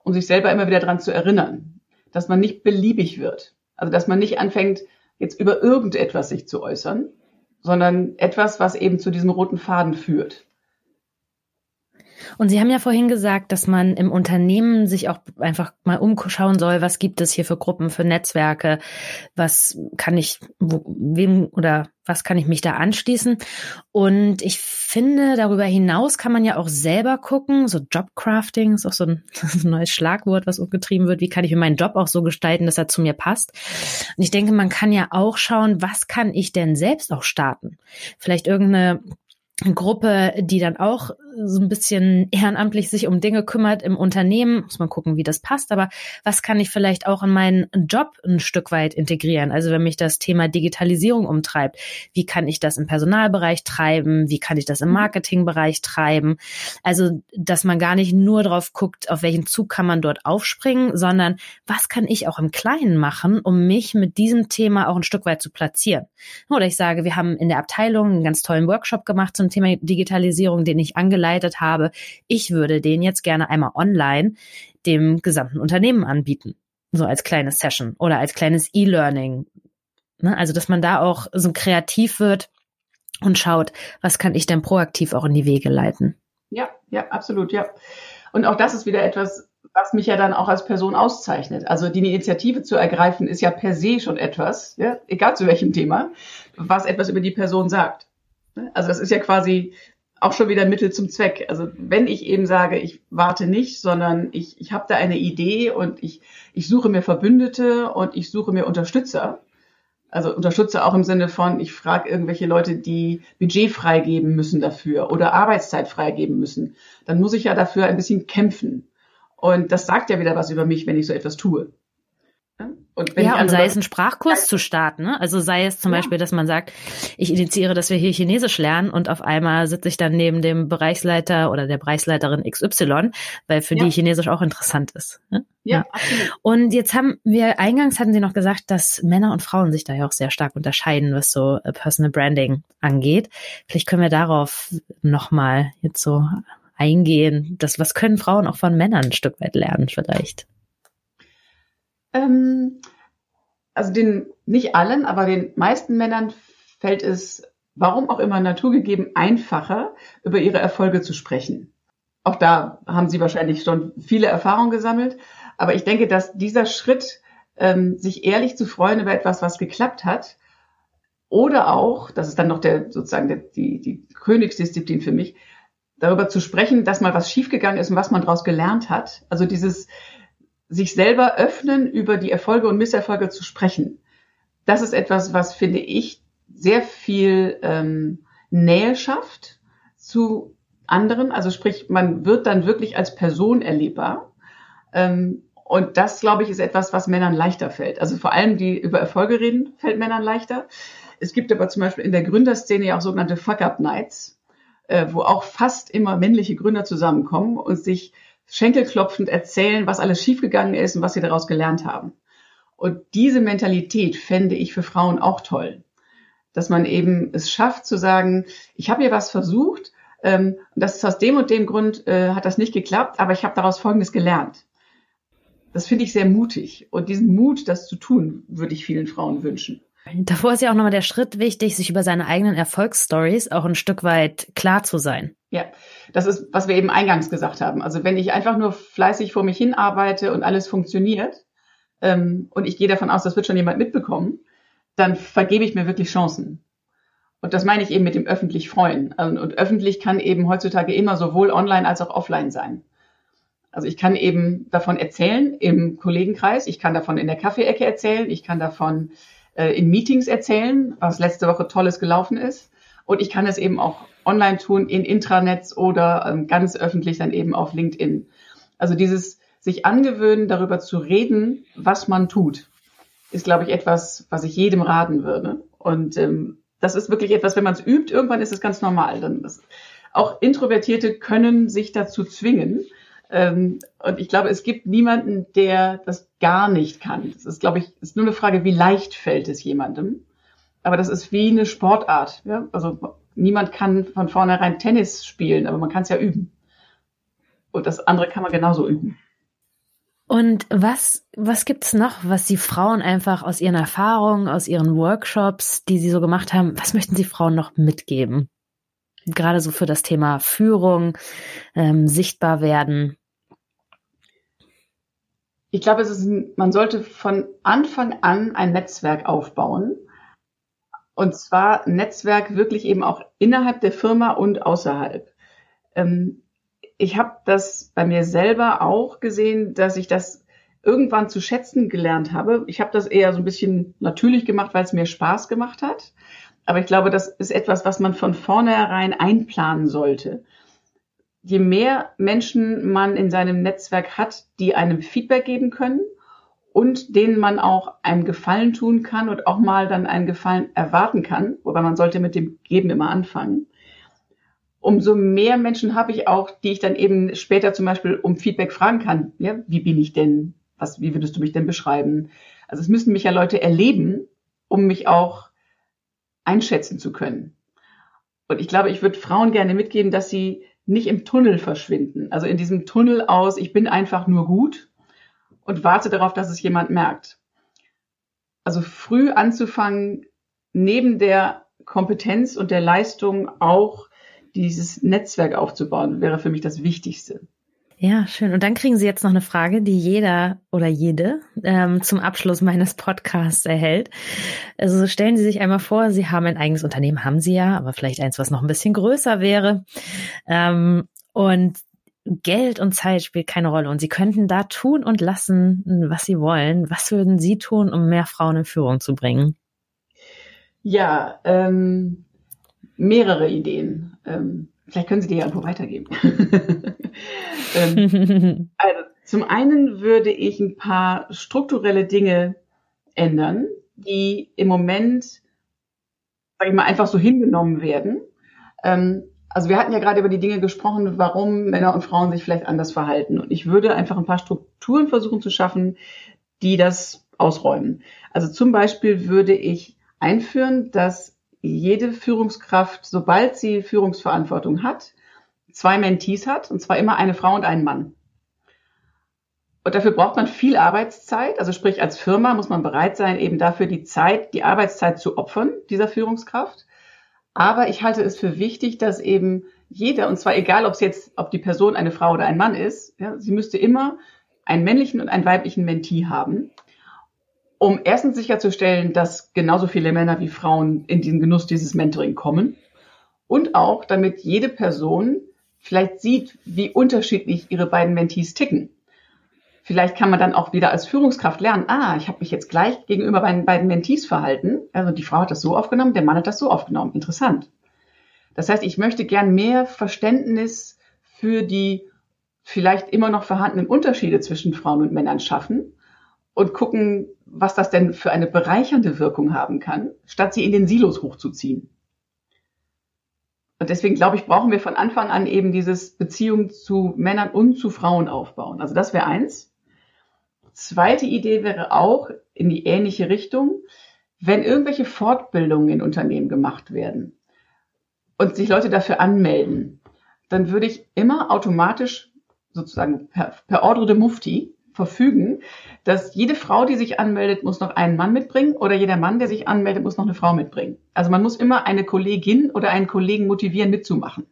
um sich selber immer wieder daran zu erinnern, dass man nicht beliebig wird. Also dass man nicht anfängt, jetzt über irgendetwas sich zu äußern, sondern etwas, was eben zu diesem roten Faden führt. Und Sie haben ja vorhin gesagt, dass man im Unternehmen sich auch einfach mal umschauen soll, was gibt es hier für Gruppen, für Netzwerke, was kann ich, wem oder was kann ich mich da anschließen? Und ich finde, darüber hinaus kann man ja auch selber gucken, so Jobcrafting ist auch so ein, ein neues Schlagwort, was umgetrieben wird. Wie kann ich mir meinen Job auch so gestalten, dass er zu mir passt? Und ich denke, man kann ja auch schauen, was kann ich denn selbst auch starten? Vielleicht irgendeine Gruppe, die dann auch so ein bisschen ehrenamtlich sich um Dinge kümmert im Unternehmen. Muss man gucken, wie das passt. Aber was kann ich vielleicht auch in meinen Job ein Stück weit integrieren? Also wenn mich das Thema Digitalisierung umtreibt, wie kann ich das im Personalbereich treiben? Wie kann ich das im mhm. Marketingbereich treiben? Also, dass man gar nicht nur drauf guckt, auf welchen Zug kann man dort aufspringen, sondern was kann ich auch im Kleinen machen, um mich mit diesem Thema auch ein Stück weit zu platzieren? Oder ich sage, wir haben in der Abteilung einen ganz tollen Workshop gemacht zum Thema Digitalisierung, den ich angeleitet geleitet habe. Ich würde den jetzt gerne einmal online dem gesamten Unternehmen anbieten. So als kleine Session oder als kleines E-Learning. Ne? Also, dass man da auch so kreativ wird und schaut, was kann ich denn proaktiv auch in die Wege leiten. Ja, ja, absolut, ja. Und auch das ist wieder etwas, was mich ja dann auch als Person auszeichnet. Also die Initiative zu ergreifen ist ja per se schon etwas, ja, egal zu welchem Thema, was etwas über die Person sagt. Also das ist ja quasi auch schon wieder Mittel zum Zweck. Also wenn ich eben sage, ich warte nicht, sondern ich, ich habe da eine Idee und ich, ich suche mir Verbündete und ich suche mir Unterstützer. Also Unterstützer auch im Sinne von, ich frage irgendwelche Leute, die Budget freigeben müssen dafür oder Arbeitszeit freigeben müssen. Dann muss ich ja dafür ein bisschen kämpfen. Und das sagt ja wieder was über mich, wenn ich so etwas tue. Und ja, und sei es ein Sprachkurs zu starten, ne? Also sei es zum ja. Beispiel, dass man sagt, ich initiiere, dass wir hier Chinesisch lernen und auf einmal sitze ich dann neben dem Bereichsleiter oder der Bereichsleiterin XY, weil für ja. die Chinesisch auch interessant ist. Ne? Ja, ja, absolut. Und jetzt haben wir, eingangs hatten Sie noch gesagt, dass Männer und Frauen sich da ja auch sehr stark unterscheiden, was so äh, Personal Branding angeht. Vielleicht können wir darauf nochmal jetzt so eingehen. Das, was können Frauen auch von Männern ein Stück weit lernen vielleicht? Ähm, also den, nicht allen, aber den meisten Männern fällt es, warum auch immer naturgegeben, einfacher, über ihre Erfolge zu sprechen. Auch da haben sie wahrscheinlich schon viele Erfahrungen gesammelt. Aber ich denke, dass dieser Schritt, ähm, sich ehrlich zu freuen über etwas, was geklappt hat, oder auch, das ist dann noch der sozusagen der, die, die Königsdisziplin für mich, darüber zu sprechen, dass mal was schiefgegangen ist und was man daraus gelernt hat. Also dieses sich selber öffnen, über die Erfolge und Misserfolge zu sprechen. Das ist etwas, was, finde ich, sehr viel ähm, Nähe schafft zu anderen. Also sprich, man wird dann wirklich als Person erlebbar. Ähm, und das, glaube ich, ist etwas, was Männern leichter fällt. Also vor allem, die über Erfolge reden, fällt Männern leichter. Es gibt aber zum Beispiel in der Gründerszene ja auch sogenannte Fuck-Up-Nights, äh, wo auch fast immer männliche Gründer zusammenkommen und sich schenkelklopfend erzählen, was alles schiefgegangen ist und was sie daraus gelernt haben. Und diese Mentalität fände ich für Frauen auch toll, dass man eben es schafft zu sagen, ich habe hier was versucht, ähm, das ist aus dem und dem Grund äh, hat das nicht geklappt, aber ich habe daraus Folgendes gelernt. Das finde ich sehr mutig. Und diesen Mut, das zu tun, würde ich vielen Frauen wünschen. Davor ist ja auch nochmal der Schritt wichtig, sich über seine eigenen Erfolgsstories auch ein Stück weit klar zu sein. Ja, das ist, was wir eben eingangs gesagt haben. Also wenn ich einfach nur fleißig vor mich hin arbeite und alles funktioniert, ähm, und ich gehe davon aus, das wird schon jemand mitbekommen, dann vergebe ich mir wirklich Chancen. Und das meine ich eben mit dem öffentlich freuen. Und öffentlich kann eben heutzutage immer sowohl online als auch offline sein. Also ich kann eben davon erzählen im Kollegenkreis, ich kann davon in der Kaffeeecke erzählen, ich kann davon äh, in Meetings erzählen, was letzte Woche Tolles gelaufen ist. Und ich kann es eben auch online tun in Intranets oder ähm, ganz öffentlich dann eben auf LinkedIn. Also dieses sich angewöhnen, darüber zu reden, was man tut, ist, glaube ich, etwas, was ich jedem raten würde. Und ähm, das ist wirklich etwas, wenn man es übt, irgendwann ist es ganz normal. Dann ist, auch Introvertierte können sich dazu zwingen. Ähm, und ich glaube, es gibt niemanden, der das gar nicht kann. Das ist, glaube ich, ist nur eine Frage, wie leicht fällt es jemandem. Aber das ist wie eine Sportart. Ja? Also niemand kann von vornherein Tennis spielen, aber man kann es ja üben. Und das andere kann man genauso üben. Und was, was gibt's noch, was die Frauen einfach aus ihren Erfahrungen, aus ihren Workshops, die sie so gemacht haben, was möchten sie Frauen noch mitgeben? Gerade so für das Thema Führung, ähm, sichtbar werden. Ich glaube, es ist ein, man sollte von Anfang an ein Netzwerk aufbauen. Und zwar Netzwerk wirklich eben auch innerhalb der Firma und außerhalb. Ähm, ich habe das bei mir selber auch gesehen, dass ich das irgendwann zu schätzen gelernt habe. Ich habe das eher so ein bisschen natürlich gemacht, weil es mir Spaß gemacht hat. Aber ich glaube, das ist etwas, was man von vornherein einplanen sollte. Je mehr Menschen man in seinem Netzwerk hat, die einem Feedback geben können und denen man auch einen Gefallen tun kann und auch mal dann einen Gefallen erwarten kann, wobei man sollte mit dem Geben immer anfangen, umso mehr Menschen habe ich auch, die ich dann eben später zum Beispiel um Feedback fragen kann. Ja, wie bin ich denn? Was, wie würdest du mich denn beschreiben? Also es müssen mich ja Leute erleben, um mich auch einschätzen zu können. Und ich glaube, ich würde Frauen gerne mitgeben, dass sie nicht im Tunnel verschwinden. Also in diesem Tunnel aus, ich bin einfach nur gut und warte darauf, dass es jemand merkt. Also früh anzufangen, neben der Kompetenz und der Leistung auch dieses Netzwerk aufzubauen, wäre für mich das Wichtigste. Ja, schön. Und dann kriegen Sie jetzt noch eine Frage, die jeder oder jede ähm, zum Abschluss meines Podcasts erhält. Also stellen Sie sich einmal vor, Sie haben ein eigenes Unternehmen, haben Sie ja, aber vielleicht eins, was noch ein bisschen größer wäre. Ähm, und Geld und Zeit spielt keine Rolle und Sie könnten da tun und lassen, was Sie wollen. Was würden Sie tun, um mehr Frauen in Führung zu bringen? Ja, ähm, mehrere Ideen. Ähm, vielleicht können Sie die ja irgendwo weitergeben. ähm, also zum einen würde ich ein paar strukturelle Dinge ändern, die im Moment, sage ich mal, einfach so hingenommen werden. Ähm, also wir hatten ja gerade über die Dinge gesprochen, warum Männer und Frauen sich vielleicht anders verhalten. Und ich würde einfach ein paar Strukturen versuchen zu schaffen, die das ausräumen. Also zum Beispiel würde ich einführen, dass jede Führungskraft, sobald sie Führungsverantwortung hat, zwei Mentees hat, und zwar immer eine Frau und einen Mann. Und dafür braucht man viel Arbeitszeit. Also sprich, als Firma muss man bereit sein, eben dafür die Zeit, die Arbeitszeit zu opfern, dieser Führungskraft. Aber ich halte es für wichtig, dass eben jeder, und zwar egal, ob es jetzt, ob die Person eine Frau oder ein Mann ist, ja, sie müsste immer einen männlichen und einen weiblichen Mentee haben um erstens sicherzustellen, dass genauso viele Männer wie Frauen in den Genuss dieses Mentoring kommen und auch, damit jede Person vielleicht sieht, wie unterschiedlich ihre beiden Mentees ticken. Vielleicht kann man dann auch wieder als Führungskraft lernen, ah, ich habe mich jetzt gleich gegenüber meinen beiden Mentees verhalten. Also die Frau hat das so aufgenommen, der Mann hat das so aufgenommen. Interessant. Das heißt, ich möchte gern mehr Verständnis für die vielleicht immer noch vorhandenen Unterschiede zwischen Frauen und Männern schaffen und gucken, was das denn für eine bereichernde Wirkung haben kann, statt sie in den Silos hochzuziehen. Und deswegen glaube ich, brauchen wir von Anfang an eben dieses Beziehung zu Männern und zu Frauen aufbauen. Also das wäre eins. Zweite Idee wäre auch in die ähnliche Richtung, wenn irgendwelche Fortbildungen in Unternehmen gemacht werden und sich Leute dafür anmelden, dann würde ich immer automatisch sozusagen per, per Ordre de Mufti verfügen, dass jede Frau, die sich anmeldet, muss noch einen Mann mitbringen oder jeder Mann, der sich anmeldet, muss noch eine Frau mitbringen. Also man muss immer eine Kollegin oder einen Kollegen motivieren, mitzumachen.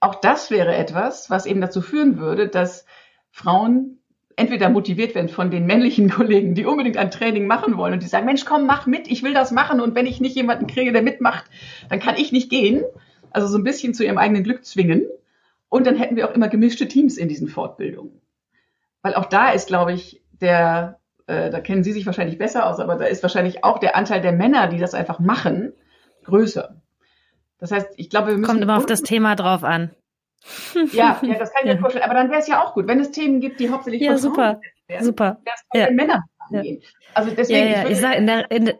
Auch das wäre etwas, was eben dazu führen würde, dass Frauen entweder motiviert werden von den männlichen Kollegen, die unbedingt ein Training machen wollen und die sagen, Mensch, komm, mach mit, ich will das machen und wenn ich nicht jemanden kriege, der mitmacht, dann kann ich nicht gehen. Also so ein bisschen zu ihrem eigenen Glück zwingen. Und dann hätten wir auch immer gemischte Teams in diesen Fortbildungen. Weil auch da ist, glaube ich, der, äh, da kennen Sie sich wahrscheinlich besser aus, aber da ist wahrscheinlich auch der Anteil der Männer, die das einfach machen, größer. Das heißt, ich glaube, wir müssen. Kommt immer auf das Thema drauf an. Ja, ja, das kann ich mir vorstellen. Aber dann wäre es ja auch gut, wenn es Themen gibt, die hauptsächlich ja, super, werden, super. Wäre es ja. Männer angehen. Also deswegen. Ja, ja. Ich, ich sage, in der, in,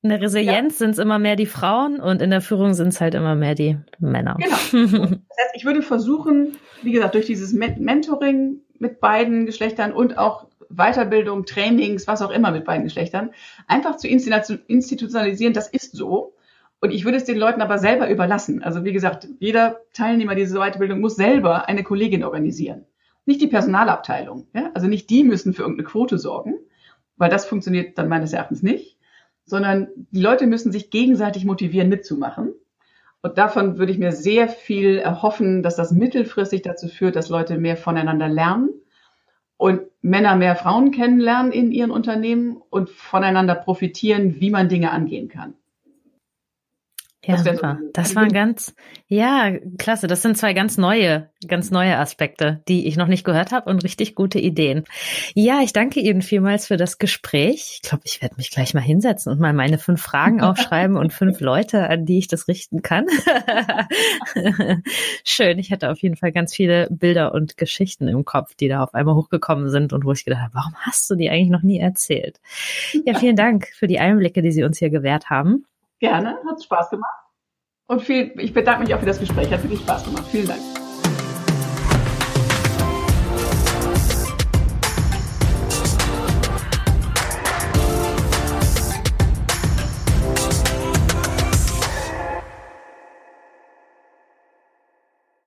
in der Resilienz ja. sind es immer mehr die Frauen und in der Führung sind es halt immer mehr die Männer. Genau. Das heißt, ich würde versuchen, wie gesagt, durch dieses Mentoring mit beiden Geschlechtern und auch Weiterbildung, Trainings, was auch immer mit beiden Geschlechtern, einfach zu institutionalisieren, das ist so. Und ich würde es den Leuten aber selber überlassen. Also wie gesagt, jeder Teilnehmer dieser Weiterbildung muss selber eine Kollegin organisieren. Nicht die Personalabteilung. Ja? Also nicht die müssen für irgendeine Quote sorgen, weil das funktioniert dann meines Erachtens nicht, sondern die Leute müssen sich gegenseitig motivieren, mitzumachen. Und davon würde ich mir sehr viel erhoffen, dass das mittelfristig dazu führt, dass Leute mehr voneinander lernen und Männer mehr Frauen kennenlernen in ihren Unternehmen und voneinander profitieren, wie man Dinge angehen kann. Ja, das super. So das waren ganz, ja, klasse. Das sind zwei ganz neue, ganz neue Aspekte, die ich noch nicht gehört habe und richtig gute Ideen. Ja, ich danke Ihnen vielmals für das Gespräch. Ich glaube, ich werde mich gleich mal hinsetzen und mal meine fünf Fragen aufschreiben und fünf Leute, an die ich das richten kann. Schön. Ich hatte auf jeden Fall ganz viele Bilder und Geschichten im Kopf, die da auf einmal hochgekommen sind und wo ich gedacht habe, warum hast du die eigentlich noch nie erzählt? Ja, vielen Dank für die Einblicke, die Sie uns hier gewährt haben. Gerne, hat Spaß gemacht. Und viel, ich bedanke mich auch für das Gespräch. Hat wirklich Spaß gemacht. Vielen Dank.